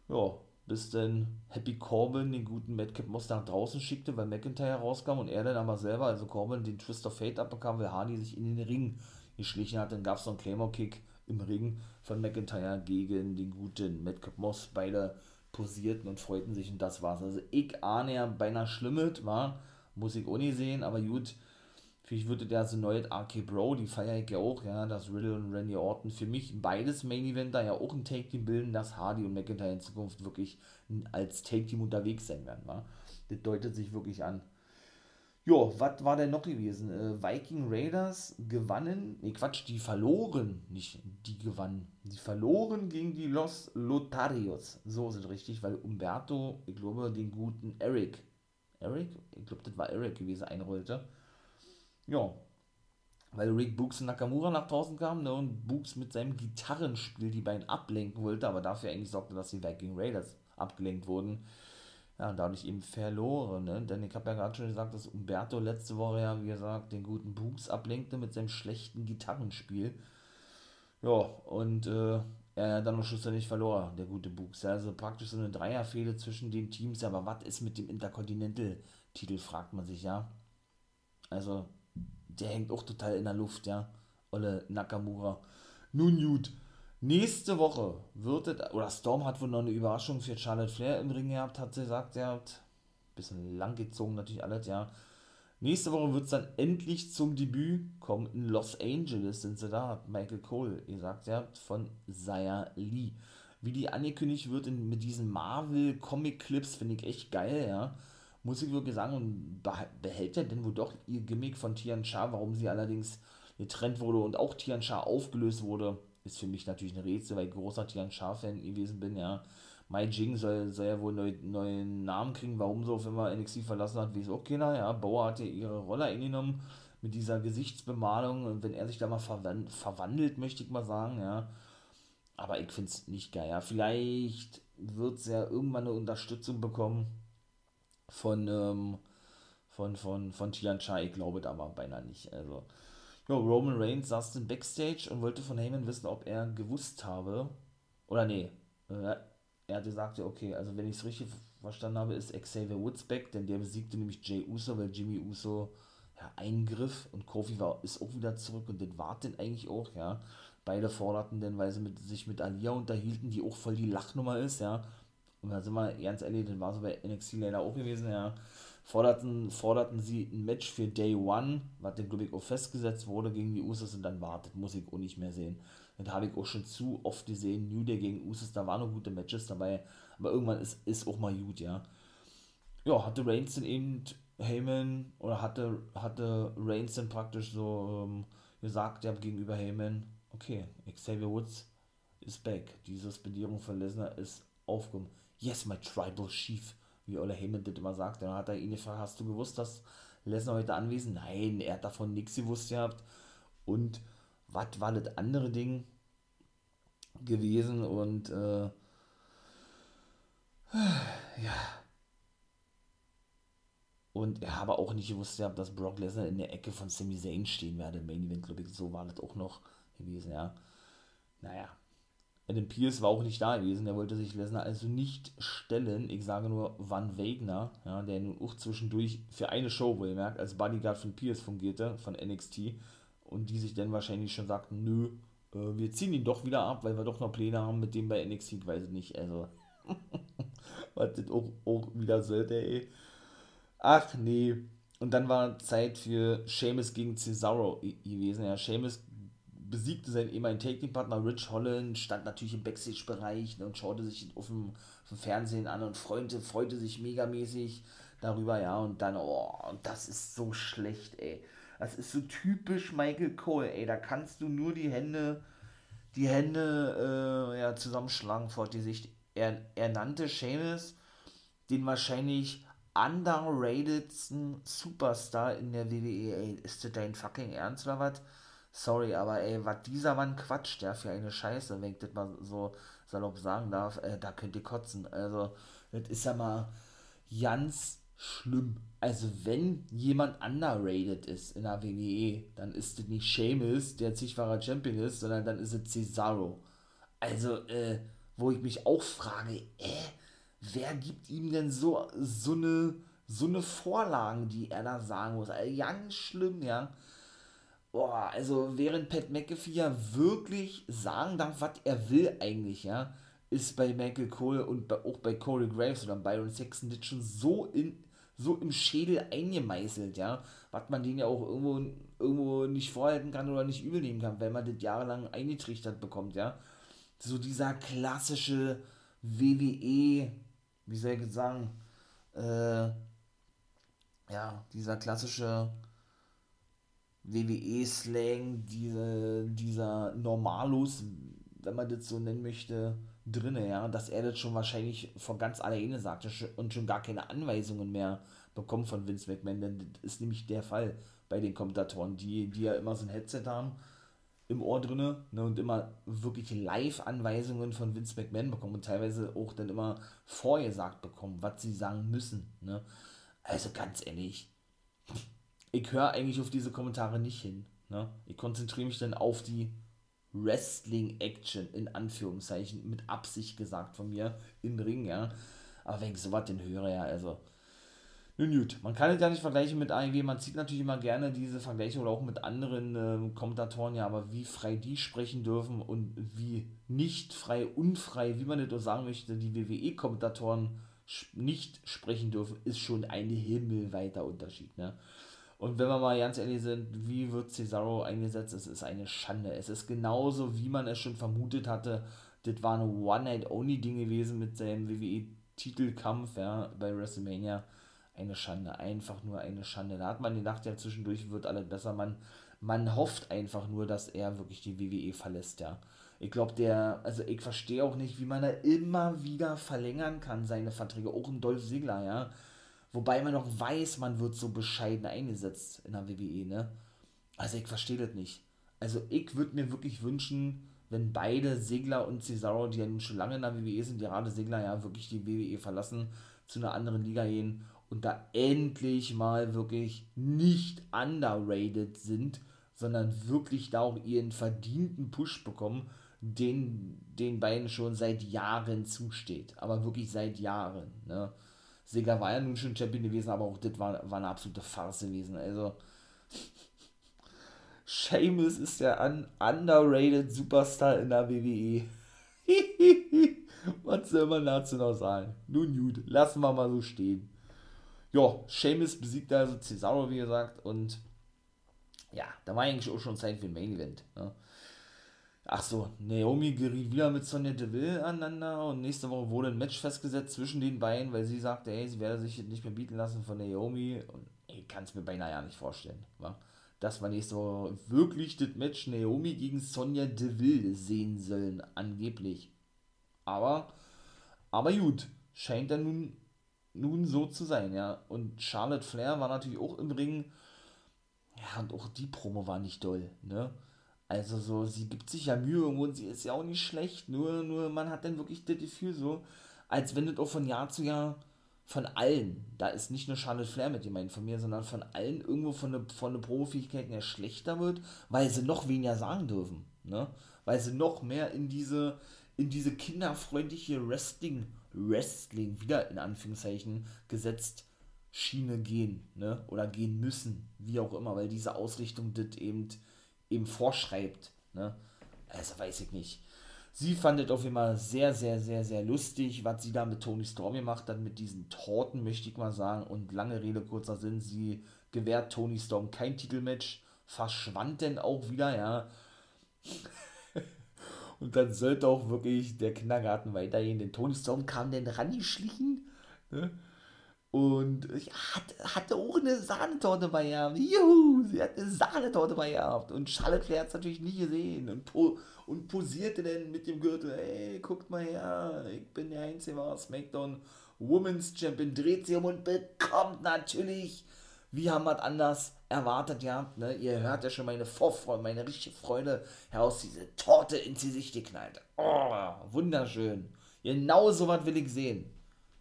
Ja, bis dann Happy Corbin den guten Madcap Moss nach draußen schickte, weil McIntyre rauskam und er dann aber selber, also Corbin, den Twist of Fate abbekam, weil Hardy sich in den Ring geschlichen hat. Dann gab es noch einen Claymore-Kick im Ring von McIntyre gegen den guten Madcap Moss. Beide posierten und freuten sich und das war's. Also ich ahne ja beinahe Schlimmes, war, muss ich auch nicht sehen, aber gut, Vielleicht würde der so neu RK Bro, die feiere ich ja auch, ja, dass Riddle und Randy Orton für mich beides Main Eventer ja auch ein Take Team bilden, dass Hardy und McIntyre in Zukunft wirklich als Take Team unterwegs sein werden, wa? Das deutet sich wirklich an. Jo, was war denn noch gewesen? Äh, Viking Raiders gewannen, nee Quatsch, die verloren, nicht die gewannen, die verloren gegen die Los Lotarios. So es richtig, weil Umberto, ich glaube, den guten Eric, Eric? Ich glaube, das war Eric gewesen, einrollte ja, weil Rick Books und Nakamura nach draußen kamen ne, und Books mit seinem Gitarrenspiel die beiden ablenken wollte, aber dafür eigentlich sorgte, dass die Viking Raiders abgelenkt wurden. ja, dadurch eben verloren. Ne? Denn ich habe ja gerade schon gesagt, dass Umberto letzte Woche ja, wie gesagt, den guten Books ablenkte mit seinem schlechten Gitarrenspiel. Ja, und äh, er dann am Schluss nicht verlor, der gute Books. Also praktisch so eine Dreierfehde zwischen den Teams. Aber was ist mit dem Intercontinental-Titel, fragt man sich, ja. Also, der hängt auch total in der Luft, ja. Olle Nakamura. Nun gut. Nächste Woche wird es, oder Storm hat wohl noch eine Überraschung für Charlotte Flair im Ring gehabt, hat sie gesagt, hat ein bisschen lang gezogen natürlich alles, ja. Nächste Woche wird es dann endlich zum Debüt kommen. In Los Angeles sind sie da, hat Michael Cole gesagt, ja, von Zaya Lee. Wie die angekündigt wird in, mit diesen Marvel-Comic-Clips, finde ich echt geil, ja. Muss ich wirklich sagen, und behält er denn wohl doch ihr Gimmick von Tian Sha, warum sie allerdings getrennt wurde und auch Tian Sha aufgelöst wurde, ist für mich natürlich ein Rätsel, weil ich großer Tian Sha-Fan gewesen bin, ja. Mai Jing soll, soll ja wohl neuen neue Namen kriegen, warum so auf immer NXT verlassen hat, wie es auch keiner, ja. Bauer hat ja ihre Rolle eingenommen mit dieser Gesichtsbemalung und wenn er sich da mal verwand verwandelt, möchte ich mal sagen, ja. Aber ich finde es nicht geil, ja. Vielleicht wird es ja irgendwann eine Unterstützung bekommen von, ähm, von, von, von Tian Chai, ich glaube da aber beinahe nicht, also. Ja, Roman Reigns saß im Backstage und wollte von Heyman wissen, ob er gewusst habe, oder nee, äh, er hatte gesagt, okay, also wenn ich es richtig verstanden habe, ist Xavier Woods back, denn der besiegte nämlich Jay Uso, weil Jimmy Uso ja, eingriff und Kofi war, ist auch wieder zurück und das war denn eigentlich auch, ja. Beide forderten denn, weil sie mit, sich mit Alia unterhielten, die auch voll die Lachnummer ist, ja. Und da sind wir ganz ehrlich, das war so bei NXT leider auch gewesen, ja. Forderten, forderten sie ein Match für Day One, was dem glaube ich auch festgesetzt wurde gegen die Usos und dann wartet, muss ich auch nicht mehr sehen. Das habe ich auch schon zu oft gesehen. New Day gegen Usos, da waren noch gute Matches dabei. Aber irgendwann ist, ist auch mal gut, ja. Ja, hatte Reigns dann eben Heyman oder hatte, hatte Reigns dann praktisch so ähm, gesagt, ja, gegenüber Heyman, okay, Xavier Woods ist back. Die Suspendierung von Lesnar ist aufgekommen. Yes, my tribal chief, wie Ola Heyman das immer sagt. Dann hat er ihn gefragt, hast du gewusst, dass Lesnar heute anwesend? Nein, er hat davon nichts gewusst gehabt. Und was war das andere Ding gewesen und äh, ja. Und er habe auch nicht gewusst, dass Brock Lesnar in der Ecke von Sami Zayn stehen werde Main Event, glaube ich. So war das auch noch gewesen, ja. Naja. Adam Pierce war auch nicht da gewesen, der wollte sich Lesnar also nicht stellen. Ich sage nur Van Wegner, ja, der nun auch zwischendurch für eine Show, wo ihr merkt, als Bodyguard von Pierce fungierte, von NXT und die sich dann wahrscheinlich schon sagten, nö, äh, wir ziehen ihn doch wieder ab, weil wir doch noch Pläne haben mit dem bei NXT, ich weiß nicht, also, was das auch, auch wieder sollte, ey. Ach nee, und dann war Zeit für Seamus gegen Cesaro gewesen, ja, Seamus besiegte seinen ehemaligen Taking-Partner Rich Holland, stand natürlich im Backstage-Bereich ne, und schaute sich auf dem, auf dem, Fernsehen an und freute, freute sich megamäßig darüber, ja, und dann, oh, das ist so schlecht, ey. Das ist so typisch Michael Cole, ey. Da kannst du nur die Hände, die Hände äh, ja, zusammenschlagen vor die Sicht. Er, er nannte Seamus den wahrscheinlich underratedsten Superstar in der WWE. Ey, ist das dein fucking Ernst oder was? Sorry, aber ey, was dieser Mann quatscht, der für eine Scheiße, wenn ich das mal so salopp sagen darf, äh, da könnt ihr kotzen. Also, das ist ja mal ganz schlimm. Also wenn jemand underrated ist in der WWE, dann ist es nicht Seamus, der zigfacher Champion ist, sondern dann ist es Cesaro. Also, äh, wo ich mich auch frage, äh, wer gibt ihm denn so, so eine, so eine Vorlagen, die er da sagen muss? Also ganz schlimm, ja. Boah, also während Pat McAfee ja wirklich sagen darf, was er will eigentlich, ja, ist bei Michael Cole und bei, auch bei Corey Graves oder Byron Sexton das schon so in, so im Schädel eingemeißelt, ja, was man den ja auch irgendwo, irgendwo nicht vorhalten kann oder nicht übel nehmen kann, wenn man das jahrelang eingetrichtert bekommt, ja. So dieser klassische WWE, wie soll ich sagen, äh, ja, dieser klassische WWE-Slang, diese, dieser Normalus, wenn man das so nennen möchte, drinne, ja, dass er das schon wahrscheinlich von ganz alleine sagte und schon gar keine Anweisungen mehr bekommt von Vince McMahon, denn das ist nämlich der Fall bei den Kommentatoren, die, die ja immer so ein Headset haben, im Ohr drinne ne, und immer wirklich Live-Anweisungen von Vince McMahon bekommen und teilweise auch dann immer vorgesagt bekommen, was sie sagen müssen. Ne? Also ganz ehrlich, ich höre eigentlich auf diese Kommentare nicht hin. Ne? Ich konzentriere mich dann auf die Wrestling-Action in Anführungszeichen, mit Absicht gesagt von mir, im Ring, ja. Aber wenn ich sowas denn höre, ja, also nun gut, man kann es ja nicht vergleichen mit AEW, man zieht natürlich immer gerne diese Vergleiche oder auch mit anderen äh, Kommentatoren, ja, aber wie frei die sprechen dürfen und wie nicht frei, unfrei, wie man das auch sagen möchte, die WWE-Kommentatoren nicht sprechen dürfen, ist schon ein himmelweiter Unterschied, ne? Und wenn wir mal ganz ehrlich sind, wie wird Cesaro eingesetzt? Es ist eine Schande. Es ist genauso, wie man es schon vermutet hatte. Das war eine One-Night-Only-Ding gewesen mit seinem WWE-Titelkampf ja, bei WrestleMania eine Schande, einfach nur eine Schande. Da hat man gedacht, ja, zwischendurch wird alles besser. Man, man hofft einfach nur, dass er wirklich die WWE verlässt, ja. Ich glaube, der, also ich verstehe auch nicht, wie man da immer wieder verlängern kann, seine Verträge, auch ein Dolph Ziggler, ja. Wobei man noch weiß, man wird so bescheiden eingesetzt in der WWE, ne. Also ich verstehe das nicht. Also ich würde mir wirklich wünschen, wenn beide Segler und Cesaro, die ja nun schon lange in der WWE sind, gerade Segler ja wirklich die WWE verlassen, zu einer anderen Liga gehen und da endlich mal wirklich nicht underrated sind, sondern wirklich da auch ihren verdienten Push bekommen, den den beiden schon seit Jahren zusteht. Aber wirklich seit Jahren. Ne? Sega war ja nun schon Champion gewesen, aber auch das war, war eine absolute Farce gewesen. Also, Seamus ist der un underrated Superstar in der WWE. Was soll man dazu noch sagen? Nun gut, lassen wir mal so stehen ja, Seamus besiegt also Cesaro, wie gesagt, und ja, da war eigentlich auch schon Zeit für ein Main Event. Ne? Ach so, Naomi geriet wieder mit Sonja Deville aneinander und nächste Woche wurde ein Match festgesetzt zwischen den beiden, weil sie sagte, hey, sie werde sich nicht mehr bieten lassen von Naomi und ich kann es mir beinahe ja nicht vorstellen. Wa? Dass wir nächste Woche wirklich das Match Naomi gegen Sonja Deville sehen sollen, angeblich. Aber, aber gut, scheint dann nun nun so zu sein, ja. Und Charlotte Flair war natürlich auch im Ring. Ja, und auch die Promo war nicht doll, ne? Also so, sie gibt sich ja Mühe und sie ist ja auch nicht schlecht, nur, nur man hat dann wirklich das Gefühl so, als wenn das auch von Jahr zu Jahr von allen, da ist nicht nur Charlotte Flair mit jemandem von mir, sondern von allen irgendwo von der, von der Profähigkeit her schlechter wird, weil sie noch weniger sagen dürfen, ne? Weil sie noch mehr in diese, in diese kinderfreundliche Wrestling- Wrestling wieder in Anführungszeichen gesetzt Schiene gehen, ne? Oder gehen müssen, wie auch immer, weil diese Ausrichtung das eben, eben vorschreibt, ne? Also weiß ich nicht. Sie fand es auf jeden Fall sehr, sehr, sehr, sehr lustig, was sie da mit Tony Storm gemacht hat, mit diesen Torten, möchte ich mal sagen. Und lange Rede, kurzer Sinn, sie gewährt Tony Storm kein Titelmatch, verschwand denn auch wieder, ja. Und dann sollte auch wirklich der Kindergarten weitergehen. Denn Tony Storm kam dann rangeschlichen. Ne? Und hat, hatte auch eine Sahnetorte bei ihr. Juhu, sie hat eine Sahnetorte bei ihr gehabt. Und Charlotte Flair hat es natürlich nie gesehen. Und, po und posierte dann mit dem Gürtel. Ey, guckt mal her, ich bin der Einzige, SmackDown Women's Champion. Dreht sie um und bekommt natürlich, wie haben wir anders, erwartet ja, ne? Ihr hört ja schon meine Vorfreude, meine richtige Freude heraus, diese Torte ins Gesicht geknallt. Oh, wunderschön. Genau so was will ich sehen.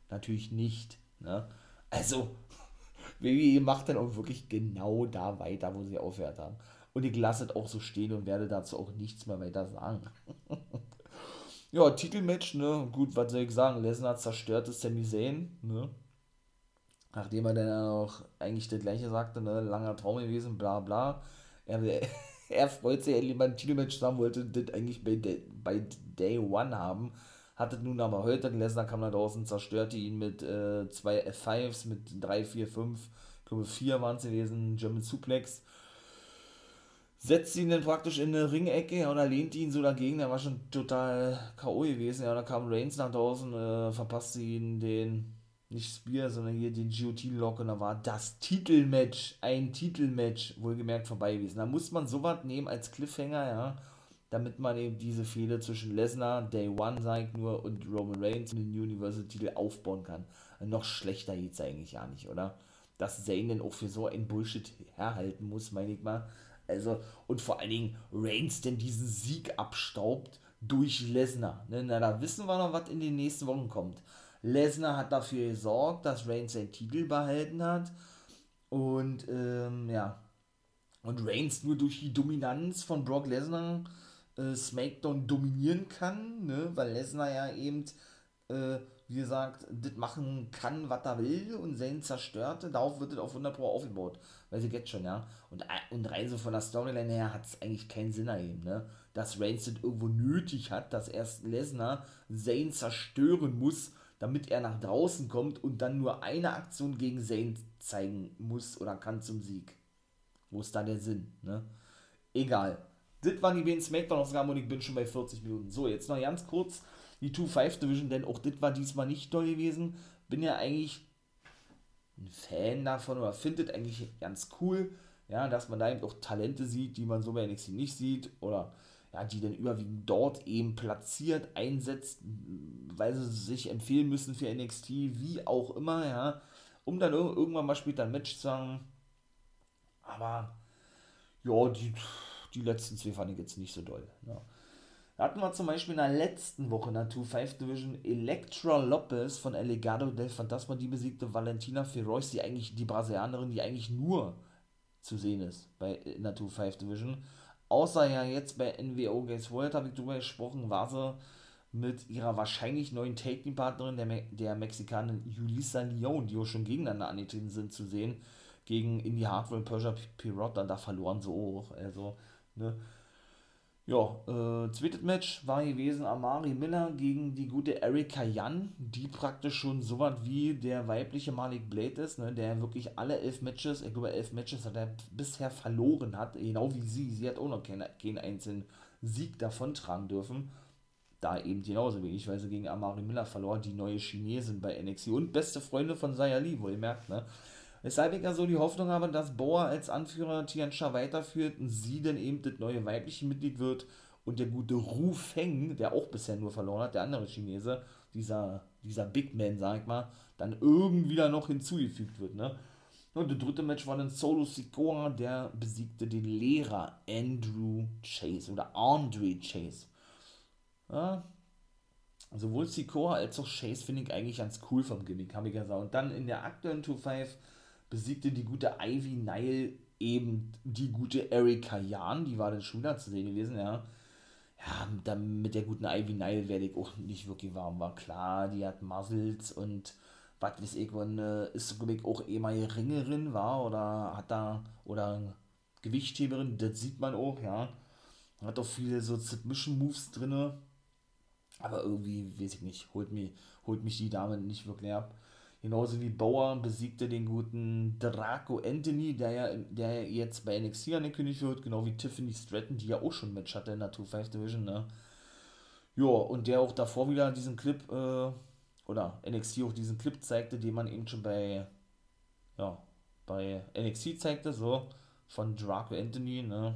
Natürlich nicht, ne? Also, WWE macht dann auch wirklich genau da weiter, wo sie aufhört haben. Und ich lasse es auch so stehen und werde dazu auch nichts mehr weiter sagen. ja, Titelmatch, ne? Gut, was soll ich sagen? Lesnar zerstört es Sami Zayn, ne? nachdem er dann auch eigentlich das gleiche sagte, ne, langer Traum gewesen, bla bla. Er, er freut sich, er lieber ein Titelmatch haben wollte, das eigentlich bei, bei Day One haben. Hatte nun aber heute, Lesnar kam da draußen, zerstörte ihn mit äh, zwei F5s, mit 3, 4, 5, ich glaube 4 waren es gewesen, German Suplex. Setzt ihn dann praktisch in eine Ringecke ja, oder lehnt ihn so dagegen, der war schon total K.O. gewesen. Ja, da kam Reigns nach draußen, äh, verpasste ihn den nicht Spear, sondern hier den GOT-Lock und da war das Titelmatch, ein Titelmatch, wohlgemerkt vorbei gewesen. Da muss man sowas nehmen als Cliffhanger, ja, damit man eben diese Fehde zwischen Lesnar, Day One, sag ich nur, und Roman Reigns den Universal-Titel aufbauen kann. Noch schlechter geht's eigentlich ja nicht, oder? Dass Zayn denn auch für so ein Bullshit herhalten muss, meine ich mal. Also, und vor allen Dingen Reigns denn diesen Sieg abstaubt durch Lesnar. Ne? Na, da wissen wir noch, was in den nächsten Wochen kommt. Lesnar hat dafür gesorgt, dass Reigns seinen Titel behalten hat. Und ähm, ja. Und Reigns nur durch die Dominanz von Brock Lesnar äh, SmackDown dominieren kann, ne? weil Lesnar ja eben, äh, wie gesagt, das machen kann, was er will und Zayn zerstörte. Darauf wird es auf 100 Pro aufgebaut. Weil sie jetzt schon, ja. Und, äh, und rein so von der Storyline her hat es eigentlich keinen Sinn ergeben, ne? Dass Reigns das irgendwo nötig hat, dass erst Lesnar Zayn zerstören muss, damit er nach draußen kommt und dann nur eine Aktion gegen Zayn zeigen muss oder kann zum Sieg. Wo ist da der Sinn, ne? Egal. Das waren die beiden Smackdown-Ausgaben und ich bin schon bei 40 Minuten. So, jetzt noch ganz kurz die 2-5 Division, denn auch das war diesmal nicht toll gewesen. Bin ja eigentlich ein Fan davon oder findet eigentlich ganz cool, ja, dass man da eben auch Talente sieht, die man so bei NXT nicht sieht oder ja, die dann überwiegend dort eben platziert, einsetzt, weil sie sich empfehlen müssen für NXT, wie auch immer, ja, um dann irgendwann mal später ein Match zu haben. Aber ja, die, die letzten zwei fand ich jetzt nicht so doll. Ja. Da hatten wir zum Beispiel in der letzten Woche in der 2-5 Division Elektra Lopez von El del Fantasma, die besiegte Valentina Feroz, die eigentlich, die Brasilianerin, die eigentlich nur zu sehen ist bei, in der 2-5 Division. Außer ja jetzt bei NWO Games World, habe ich drüber gesprochen, war sie mit ihrer wahrscheinlich neuen Taking-Partnerin, der, Me der Mexikanerin Julissa Leon, die auch schon gegeneinander angetreten sind, zu sehen, gegen Indie Hardware und Persia Pirotta, da verloren sie auch. Also, ne. Ja, äh, zweites Match war gewesen Amari Miller gegen die gute Erika Jan, die praktisch schon so was wie der weibliche Malik Blade ist, ne, der wirklich alle elf Matches, ich glaube elf Matches hat er bisher verloren hat, genau wie sie. Sie hat auch noch keine, keinen einzelnen Sieg davontragen dürfen. Da eben genauso ich, weil sie gegen Amari Miller verlor, die neue Chinesin bei NXT und beste Freunde von Sayali, wo ihr merkt, ne? Weshalb ich ja so die Hoffnung habe, dass Boa als Anführer Tiansha weiterführt und sie dann eben das neue weibliche Mitglied wird und der gute Ru Feng, der auch bisher nur verloren hat, der andere Chinese, dieser, dieser Big Man, sag ich mal, dann irgendwie da noch hinzugefügt wird, ne? Und das dritte Match war dann Solo Sikoa, der besiegte den Lehrer Andrew Chase oder Andre Chase. Ja, sowohl Sikoa als auch Chase finde ich eigentlich ganz cool vom Gimmick, habe ich gesagt. Und dann in der aktuellen 2-5 besiegte die gute Ivy Nile eben die gute Erika Jan, die war dann wieder zu sehen gewesen, ja. Ja, dann mit der guten Ivy Nile werde ich auch nicht wirklich warm, war klar, die hat Muscles und was weiß ich, und, äh, ist glaube ich auch ehemalige Ringerin war oder hat da, oder Gewichtheberin, das sieht man auch, ja. Hat auch viele so Submission Moves drin, aber irgendwie, weiß ich nicht, holt mich, holt mich die Dame nicht wirklich ab. Genauso wie Bauer besiegte den guten Draco Anthony, der ja der jetzt bei NXT angekündigt wird, genau wie Tiffany Stratton, die ja auch schon Match hatte in der 2-5 Division, ne? Ja, und der auch davor wieder diesen Clip, äh, oder NXT auch diesen Clip zeigte, den man eben schon bei, ja, bei NXT zeigte, so, von Draco Anthony, ne?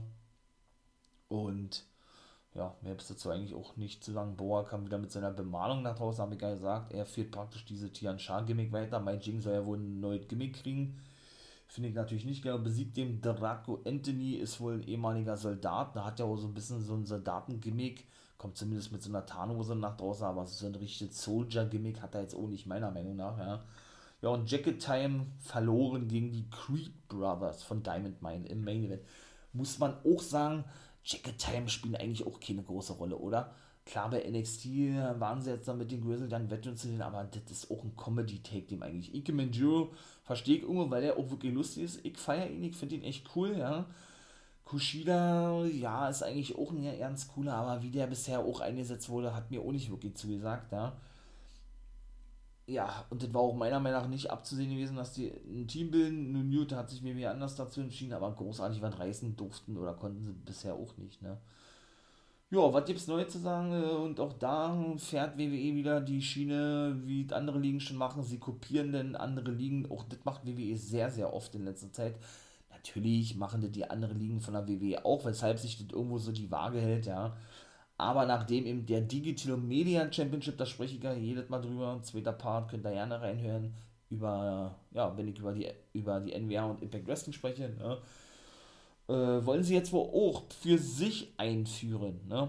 Und ja, mehr ist dazu eigentlich auch nicht zu sagen. Boa kam wieder mit seiner Bemalung nach draußen, habe ich ja gesagt. Er führt praktisch diese Tian Shan-Gimmick weiter. Mai Jing soll ja wohl ein neues Gimmick kriegen. Finde ich natürlich nicht genau. Besiegt den Draco Anthony, ist wohl ein ehemaliger Soldat. Da hat ja auch so ein bisschen so ein Soldatengimmick. Kommt zumindest mit so einer Tarnhose nach draußen, aber so ein richtiges Soldier-Gimmick hat er jetzt auch nicht, meiner Meinung nach, ja. Ja, und Jacket Time verloren gegen die Creed Brothers von Diamond Mine im Main Event. Muss man auch sagen, Jacket Time spielen eigentlich auch keine große Rolle, oder? Klar, bei NXT waren sie jetzt dann mit den Grizzly dann sehen, aber das ist auch ein Comedy-Take, dem eigentlich. Ike Manjuro verstehe ich irgendwo, weil er auch wirklich lustig ist. Ich feiere ihn, ich finde ihn echt cool, ja. Kushida, ja, ist eigentlich auch ein ganz cooler, aber wie der bisher auch eingesetzt wurde, hat mir auch nicht wirklich zugesagt, ja ja, und das war auch meiner Meinung nach nicht abzusehen gewesen, dass die ein Team bilden. Nun Newt hat sich mir anders dazu entschieden, aber großartig was reißen durften oder konnten sie bisher auch nicht, ne? Ja, was gibt's neu zu sagen? Äh, und auch da fährt WWE wieder die Schiene, wie andere Ligen schon machen. Sie kopieren denn andere Ligen. Auch das macht WWE sehr, sehr oft in letzter Zeit. Natürlich machen das die anderen Ligen von der WWE auch, weshalb sich das irgendwo so die Waage hält, ja. Aber nachdem eben der Digital Media Championship, da spreche ich ja jedes Mal drüber, zweiter Part, könnt ihr gerne reinhören, über, ja, wenn ich über die, über die NWA und Impact Wrestling spreche, ne? äh, wollen sie jetzt wohl auch für sich einführen, ne?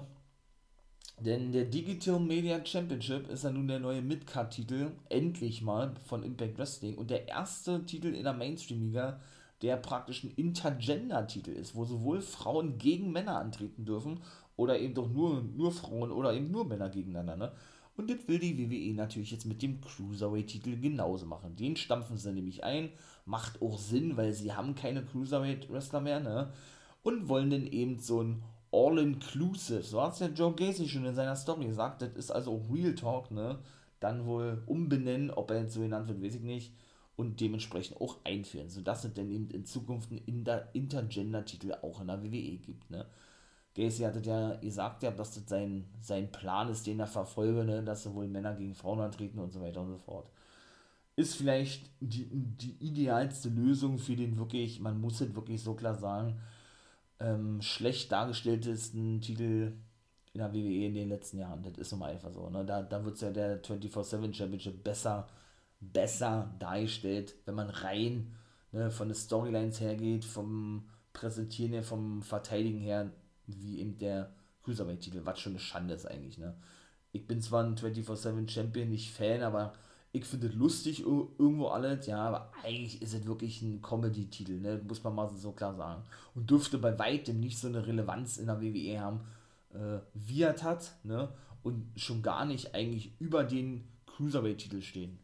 Denn der Digital Media Championship ist ja nun der neue Midcard-Titel, endlich mal, von Impact Wrestling. Und der erste Titel in der Mainstream-Liga, der praktisch ein Intergender-Titel ist, wo sowohl Frauen gegen Männer antreten dürfen oder eben doch nur, nur Frauen oder eben nur Männer gegeneinander. Ne? Und das will die WWE natürlich jetzt mit dem Cruiserweight-Titel genauso machen. Den stampfen sie nämlich ein, macht auch Sinn, weil sie haben keine Cruiserweight-Wrestler mehr, ne? Und wollen dann eben so ein All-Inclusive, so hat es ja Joe Gacy schon in seiner Story gesagt, das ist also Real Talk, ne? Dann wohl umbenennen, ob er jetzt so genannt wird, weiß ich nicht. Und dementsprechend auch einführen, sodass es dann eben in Zukunft einen Intergender-Titel auch in der WWE gibt, ne? Gacy hatte ja gesagt, ja, dass das sein, sein Plan ist, den er verfolge, ne? dass sowohl Männer gegen Frauen antreten und so weiter und so fort. Ist vielleicht die, die idealste Lösung für den wirklich, man muss es wirklich so klar sagen, ähm, schlecht dargestelltesten Titel in der WWE in den letzten Jahren. Das ist nun mal einfach so. Ne? Da, da wird ja der 24-7 Championship besser, besser dargestellt, wenn man rein ne, von den Storylines hergeht, vom Präsentieren her, vom Verteidigen her, wie eben der Cruiserweight-Titel, was schon eine Schande ist eigentlich. Ne? Ich bin zwar ein 24-7 Champion, nicht Fan, aber ich finde es lustig irgendwo alles, ja, aber eigentlich ist es wirklich ein Comedy-Titel, ne? muss man mal so klar sagen. Und dürfte bei weitem nicht so eine Relevanz in der WWE haben, äh, wie er hat, ne? und schon gar nicht eigentlich über den Cruiserweight-Titel stehen.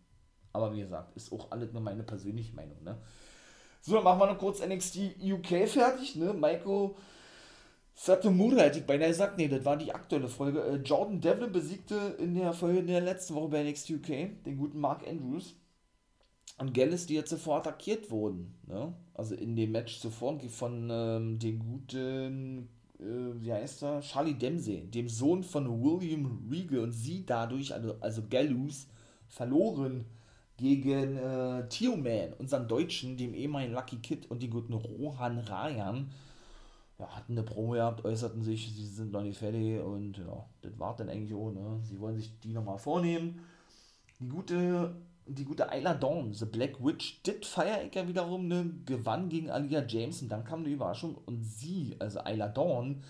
Aber wie gesagt, ist auch alles nur meine persönliche Meinung. Ne? So, dann machen wir noch kurz NXT UK fertig. Ne? Maiko Satomura hätte ich beinahe gesagt, nee, das war die aktuelle Folge. Äh, Jordan Devlin besiegte in der Folge in der letzten Woche bei NXT UK den guten Mark Andrews und Gallus, die jetzt zuvor attackiert wurden. Ne? Also in dem Match zuvor von ähm, dem guten, äh, wie heißt er? Charlie Dempsey, dem Sohn von William Regal und sie dadurch, also, also Gallus, verloren gegen äh, Tio Man, unseren Deutschen, dem ehemaligen Lucky Kid und den guten Rohan Rayan ja, hatten eine Promo gehabt, äußerten sich, sie sind noch nicht fertig und ja, das war dann eigentlich auch, ne? Sie wollen sich die nochmal vornehmen. Die gute, die gute Ayla Dawn, The Black Witch, dit ich ja wiederum, ne, gewann gegen Alia James und dann kam eine Überraschung und sie, also Ayla Dawn,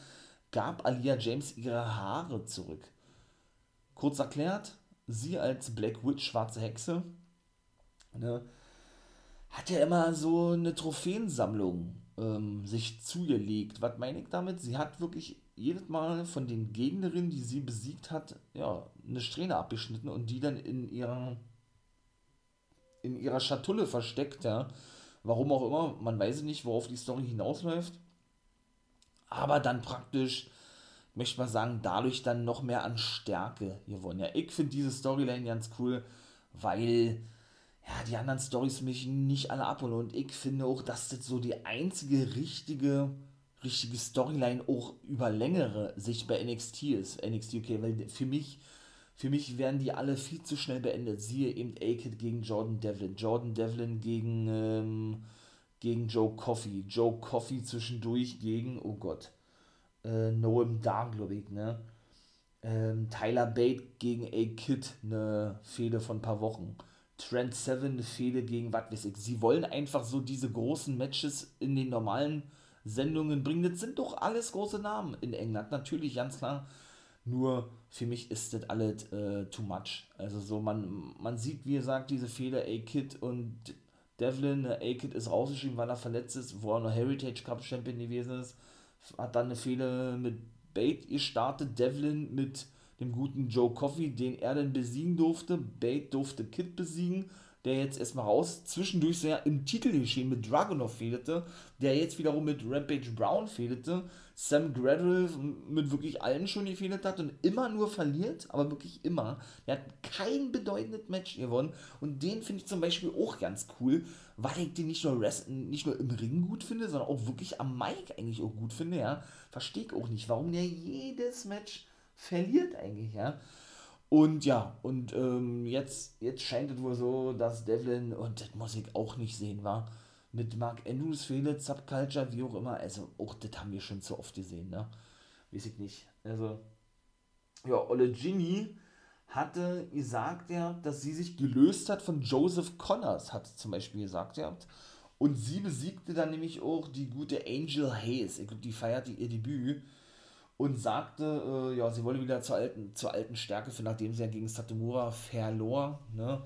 gab Alia James ihre Haare zurück. Kurz erklärt, sie als Black Witch, schwarze Hexe, ne, hat ja immer so eine Trophäensammlung ähm, sich zugelegt. Was meine ich damit? Sie hat wirklich jedes Mal von den Gegnerinnen, die sie besiegt hat, ja, eine Strähne abgeschnitten und die dann in ihrer in ihrer Schatulle versteckt, ja. Warum auch immer, man weiß nicht, worauf die Story hinausläuft. Aber dann praktisch, möchte man sagen, dadurch dann noch mehr an Stärke gewonnen. Ja, ich finde diese Storyline ganz cool, weil ja, die anderen Stories mich nicht alle abholen. Und ich finde auch, dass das so die einzige richtige, richtige Storyline auch über längere Sicht bei NXT ist, NXT UK, weil für mich, für mich werden die alle viel zu schnell beendet. Siehe eben A-Kid gegen Jordan Devlin, Jordan Devlin gegen, ähm, gegen Joe Coffey, Joe Coffey zwischendurch gegen, oh Gott, äh, Noam Dar, glaube ich, ne? Ähm, Tyler Bate gegen A-Kid, eine Fehde von ein paar Wochen. Trent Seven Fehde gegen was weiß ich. Sie wollen einfach so diese großen Matches in den normalen Sendungen bringen. Das sind doch alles große Namen in England, natürlich, ganz klar. Nur für mich ist das alles äh, too much. Also so, man, man sieht, wie gesagt, diese Fehler, A-Kid und Devlin, A-Kid ist rausgeschrieben, weil er verletzt ist, wo er noch Heritage Cup Champion gewesen ist. Hat dann eine Fehler mit Bait gestartet, Devlin mit dem guten Joe Coffey, den er dann besiegen durfte. Bate durfte Kid besiegen, der jetzt erstmal raus, zwischendurch sehr im Titelgeschehen mit Dragunov fehlte, der jetzt wiederum mit Rampage Brown fehlte, Sam Gradle mit wirklich allen schon gefehlt hat und immer nur verliert, aber wirklich immer. Er hat kein bedeutendes Match gewonnen und den finde ich zum Beispiel auch ganz cool, weil ich den nicht nur, nicht nur im Ring gut finde, sondern auch wirklich am Mic eigentlich auch gut finde, ja. Verstehe ich auch nicht, warum der jedes Match verliert eigentlich, ja. Und ja, und ähm, jetzt, jetzt scheint es wohl so, dass Devlin, und das muss ich auch nicht sehen, war, mit Mark Andrews fehle, Subculture, wie auch immer, also auch das haben wir schon zu oft gesehen, ne? Weiß ich nicht. Also, ja, Olle Ginny hatte gesagt, ja, dass sie sich gelöst hat von Joseph Connors, hat zum Beispiel gesagt, ja. Und sie besiegte dann nämlich auch die gute Angel Hayes. Ich glaube, die feierte ihr Debüt und sagte, äh, ja, sie wolle wieder zur alten, zur alten Stärke finden, nachdem sie ja gegen Satomura verlor. Ne?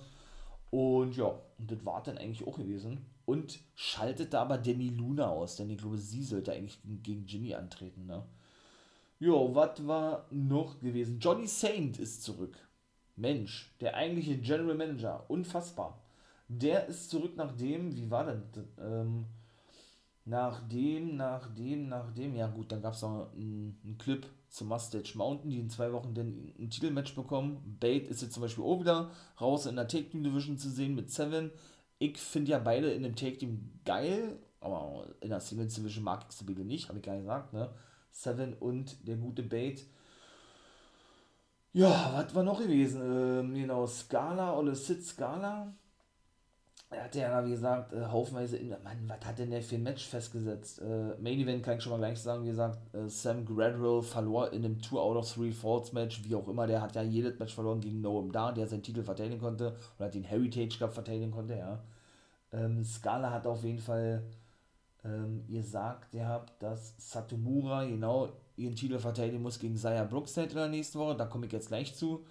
Und ja, und das war dann eigentlich auch gewesen. Und schaltete aber Demi Luna aus, denn ich glaube, sie sollte eigentlich gegen Ginny antreten. Ne? Jo, was war noch gewesen? Johnny Saint ist zurück. Mensch, der eigentliche General Manager, unfassbar. Der ist zurück nachdem, wie war denn? Ähm, nachdem, nachdem, nachdem, ja gut, dann gab es noch einen, einen Clip zum Mustache Mountain, die in zwei Wochen dann ein Titelmatch bekommen. Bate ist jetzt zum Beispiel auch wieder raus in der Take Team Division zu sehen mit Seven. Ich finde ja beide in dem Take Team geil, aber in der Singles Division mag ich sie nicht, habe ich gar nicht gesagt, ne? Seven und der gute Bait. Ja, was war noch gewesen? Ähm, genau, Scala oder Sid Scala. Er hatte ja, wie gesagt, äh, haufenweise in. Mann, was hat denn der für ein Match festgesetzt? Äh, Main Event kann ich schon mal gleich sagen, wie gesagt, äh, Sam Gradwell verlor in einem 2 out of 3 Falls Match, wie auch immer. Der hat ja jedes Match verloren gegen Noam Da, der seinen Titel verteidigen konnte, oder den Heritage Cup verteidigen konnte, ja. Ähm, Scala hat auf jeden Fall ähm, ihr sagt, ihr habt, dass Satomura genau ihren Titel verteidigen muss gegen Saya Brookstead in der nächsten Woche. Da komme ich jetzt gleich zu.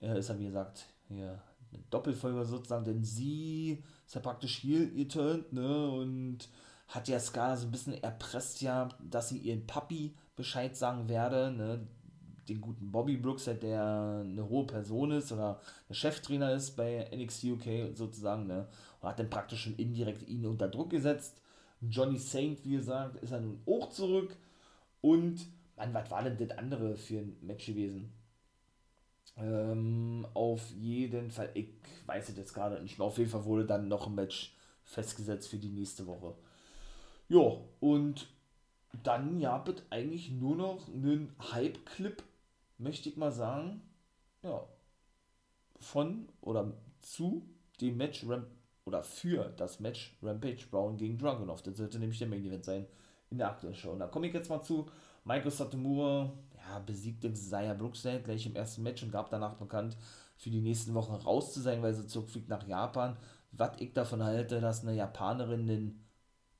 Äh, ist ja wie gesagt hier eine Doppelfolge sozusagen, denn sie ist ja praktisch hier geturnt, ne? Und hat ja Skala so ein bisschen erpresst ja, dass sie ihren Papi Bescheid sagen werde, ne? Den guten Bobby Brooks, der eine hohe Person ist oder der Cheftrainer ist bei NXT UK sozusagen, ne? Und hat dann praktisch schon indirekt ihn unter Druck gesetzt Johnny Saint, wie gesagt, ist er nun auch zurück. Und, Mann, was war denn das andere für ein Match gewesen? Ähm, auf jeden Fall, ich weiß es jetzt gerade nicht mehr, auf jeden Fall wurde dann noch ein Match festgesetzt für die nächste Woche. Ja, und dann gab es eigentlich nur noch einen Hype-Clip, möchte ich mal sagen. Ja, von oder zu dem Match Ramp oder für das Match Rampage Brown gegen Dragunov. Das sollte nämlich der Main Event sein in der aktuellen Show. Und da komme ich jetzt mal zu. Michael Satomura ja, besiegte Zaya Brookside gleich im ersten Match und gab danach bekannt, für die nächsten Wochen raus zu sein, weil sie zurückfliegt nach Japan. Was ich davon halte, dass eine Japanerin den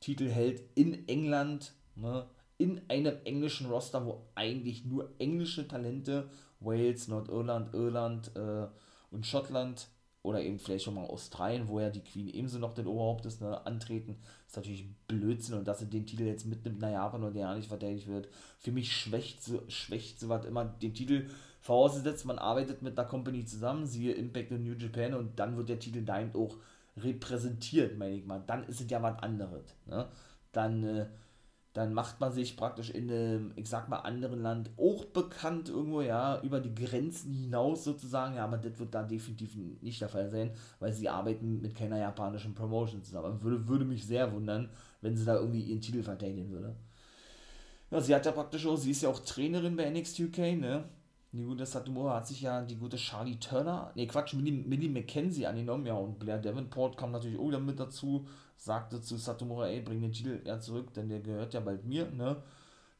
Titel hält in England, ne, in einem englischen Roster, wo eigentlich nur englische Talente, Wales, Nordirland, Irland äh, und Schottland oder eben vielleicht schon mal Australien, wo ja die Queen ebenso noch den Oberhaupt ist, ne, antreten, ist natürlich Blödsinn und dass sie den Titel jetzt mitnimmt nach Japan und der ja nicht verteidigt wird. Für mich schwächt so, schwächt so was immer den Titel vorausgesetzt, man arbeitet mit einer Company zusammen, siehe Impact und New Japan und dann wird der Titel da eben auch repräsentiert, meine ich mal. Dann ist es ja was anderes. Ne? Dann äh, dann macht man sich praktisch in einem, ich sag mal, anderen Land auch bekannt irgendwo, ja, über die Grenzen hinaus sozusagen, ja, aber das wird da definitiv nicht der Fall sein, weil sie arbeiten mit keiner japanischen Promotion zusammen. Würde, würde mich sehr wundern, wenn sie da irgendwie ihren Titel verteidigen würde. Ja, sie hat ja praktisch auch, sie ist ja auch Trainerin bei NXT UK, ne? Die gute Satomura hat sich ja die gute Charlie Turner, ne Quatsch, Millie, Millie McKenzie angenommen, ja, und Blair Davenport kam natürlich auch wieder mit dazu, sagte zu Satomura, ey, bring den Titel ja zurück, denn der gehört ja bald mir, ne.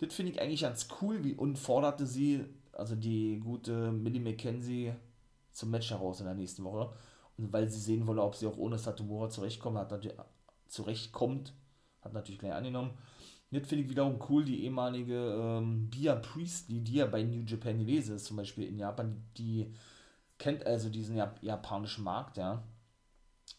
Das finde ich eigentlich ganz cool, wie, und forderte sie, also die gute Millie McKenzie, zum Match heraus in der nächsten Woche. Und weil sie sehen wolle, ob sie auch ohne Satomura zurechtkommt, hat zurechtkommt, hat natürlich gleich angenommen. Das finde ich wiederum cool, die ehemalige ähm, Bia Priestley, die ja bei New Japan gewesen ist, zum Beispiel in Japan, die kennt also diesen Jap japanischen Markt, ja.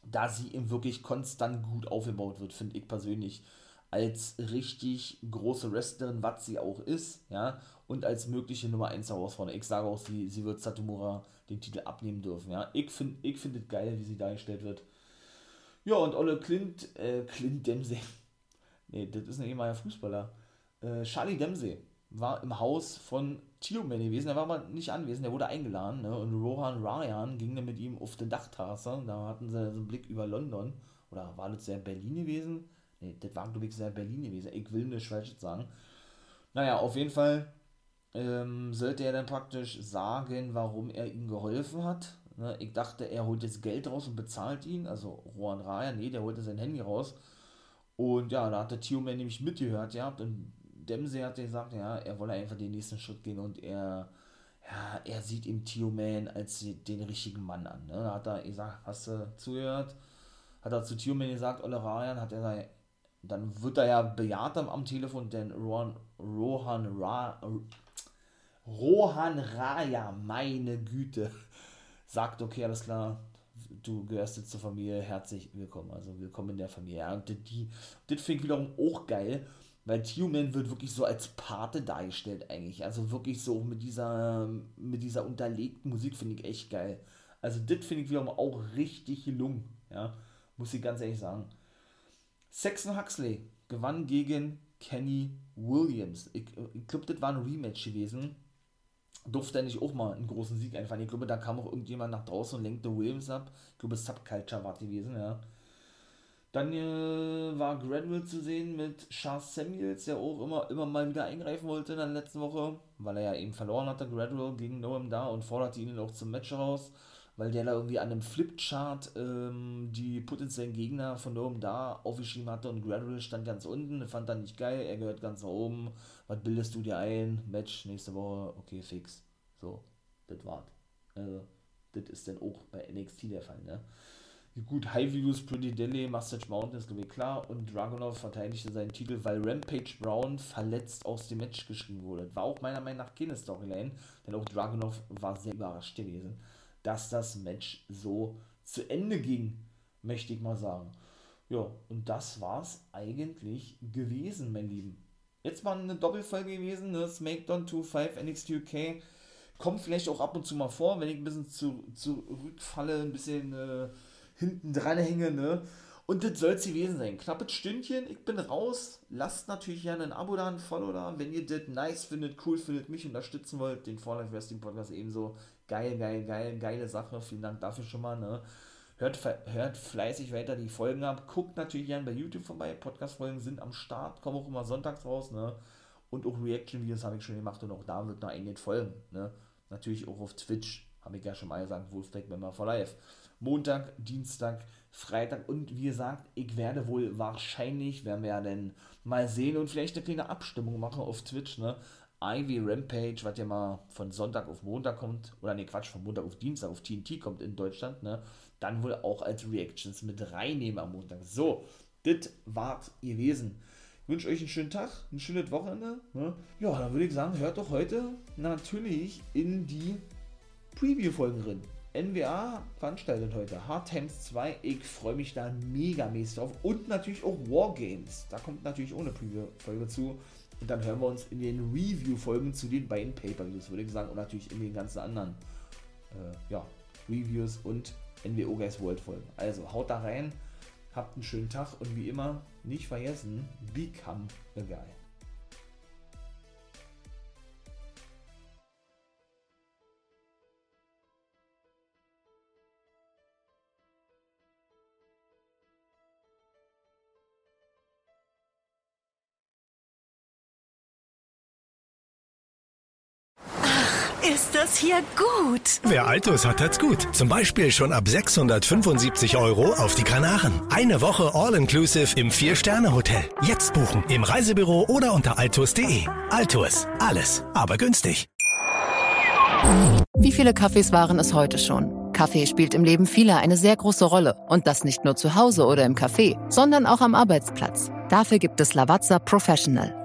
Da sie eben wirklich konstant gut aufgebaut wird, finde ich persönlich. Als richtig große Wrestlerin, was sie auch ist, ja, und als mögliche Nummer 1 Herausforderin. Ich sage auch, sie, sie wird Satomura den Titel abnehmen dürfen, ja. Ich finde ich find es geil, wie sie dargestellt wird. Ja, und Olle Clint, äh, Clint Dempsey, Nee, das ist ein ehemaliger Fußballer. Äh, Charlie Dempsey war im Haus von Tioman gewesen, er war aber nicht anwesend, er wurde eingeladen. Ne? Und Rohan Ryan ging dann mit ihm auf den Dachterrasse. Da hatten sie so einen Blick über London. Oder war das sehr Berlin gewesen? Nee, das war, glaube ich, sehr Berlin gewesen. Ich will nicht falsch sagen. Naja, auf jeden Fall ähm, sollte er dann praktisch sagen, warum er ihm geholfen hat. Ne? Ich dachte, er holt jetzt Geld raus und bezahlt ihn. Also Rohan Ryan, nee, der holte sein Handy raus und ja, da hat der Tio-Man nämlich mitgehört, ja, und Dempsey hat gesagt, ja, er wolle einfach den nächsten Schritt gehen und er, ja, er sieht im Tio-Man als den richtigen Mann an. Ne? Da hat er gesagt, hast du zugehört? hat er zu Tioman gesagt, Olle Ryan, hat er dann wird er ja bejaht am, am Telefon, denn Rohan, Rohan, Ra, Rohan Raya, meine Güte, sagt, okay, alles klar, du gehörst jetzt zur Familie, herzlich willkommen, also willkommen in der Familie. Ja, und die, das finde ich wiederum auch geil, weil Tioman wird wirklich so als Pate dargestellt eigentlich, also wirklich so mit dieser, mit dieser unterlegten Musik finde ich echt geil. Also das finde ich wiederum auch richtig gelungen, ja, muss ich ganz ehrlich sagen. Saxon Huxley gewann gegen Kenny Williams. Ich, ich glaube, das war ein Rematch gewesen durfte nicht auch mal einen großen Sieg einfahren. Ich glaube, da kam auch irgendjemand nach draußen und lenkte Williams ab. Ich glaube, Subculture war gewesen, ja. Dann äh, war Gradwell zu sehen mit Charles Samuels, der auch immer, immer mal wieder eingreifen wollte in der letzten Woche, weil er ja eben verloren hatte, Gradwell gegen Noam da und forderte ihn auch zum Match raus, weil der da irgendwie an einem Flipchart ähm, die potenziellen Gegner von Noam da aufgeschrieben hatte und Gradwell stand ganz unten, fand dann nicht geil, er gehört ganz nach oben, was bildest du dir ein? Match nächste Woche, okay, fix. So, das war's. Also, das ist dann auch bei NXT der Fall, ne? Gut, High Views, Pretty Delay, Mustache Mountain ist ich klar und Dragunov verteidigte seinen Titel, weil Rampage Brown verletzt aus dem Match geschrieben wurde. War auch meiner Meinung nach keine Storyline, denn auch Dragunov war sehr überrascht gewesen, dass das Match so zu Ende ging, möchte ich mal sagen. Ja, und das war's eigentlich gewesen, mein Lieben. Jetzt mal eine Doppelfolge gewesen, ne? SmackDown 2.5 NXT UK. Kommt vielleicht auch ab und zu mal vor, wenn ich ein bisschen zu, zurückfalle, ein bisschen äh, hinten dran hänge, ne? Und das soll es gewesen sein. Knappes Stündchen, ich bin raus. Lasst natürlich gerne ein Abo da, ein Follow da. Wenn ihr das nice findet, cool findet, mich unterstützen wollt, den For Life Wrestling Podcast ebenso. Geil, geil, geil, geile Sache. Vielen Dank dafür schon mal, ne? Hört, hört fleißig weiter die Folgen ab. Guckt natürlich gerne bei YouTube vorbei. Podcast-Folgen sind am Start, kommen auch immer sonntags raus. Ne? Und auch Reaction-Videos habe ich schon gemacht und auch da wird noch einiges folgen. Ne? Natürlich auch auf Twitch, habe ich ja schon mal gesagt, Wolfdeck Member for Life. Montag, Dienstag, Freitag und wie gesagt, ich werde wohl wahrscheinlich, werden wir ja dann mal sehen und vielleicht eine kleine Abstimmung machen auf Twitch, ne? Ivy Rampage, was ja mal von Sonntag auf Montag kommt, oder ne Quatsch, von Montag auf Dienstag auf TNT kommt in Deutschland, ne? dann wohl auch als Reactions mit reinnehmen am Montag. So, das war's gewesen. Ich wünsche euch einen schönen Tag, ein schönes Wochenende. Ne? Ja, dann würde ich sagen, hört doch heute natürlich in die Preview-Folgen drin. NWA veranstaltet heute Hard Times 2. Ich freue mich da mega mäßig drauf. Und natürlich auch Wargames. Da kommt natürlich ohne Preview-Folge zu. Und dann hören wir uns in den Review-Folgen zu den beiden Pay-Per-Views, würde ich sagen. Und natürlich in den ganzen anderen äh, ja, Reviews und NWO Guys World folgen. Also haut da rein, habt einen schönen Tag und wie immer nicht vergessen, become a guy. Das hier gut. Wer Altus hat, hat's gut. Zum Beispiel schon ab 675 Euro auf die Kanaren. Eine Woche All-Inclusive im Vier-Sterne-Hotel. Jetzt buchen im Reisebüro oder unter altus.de. Altus, alles, aber günstig. Wie viele Kaffees waren es heute schon? Kaffee spielt im Leben vieler eine sehr große Rolle. Und das nicht nur zu Hause oder im Café, sondern auch am Arbeitsplatz. Dafür gibt es Lavazza Professional.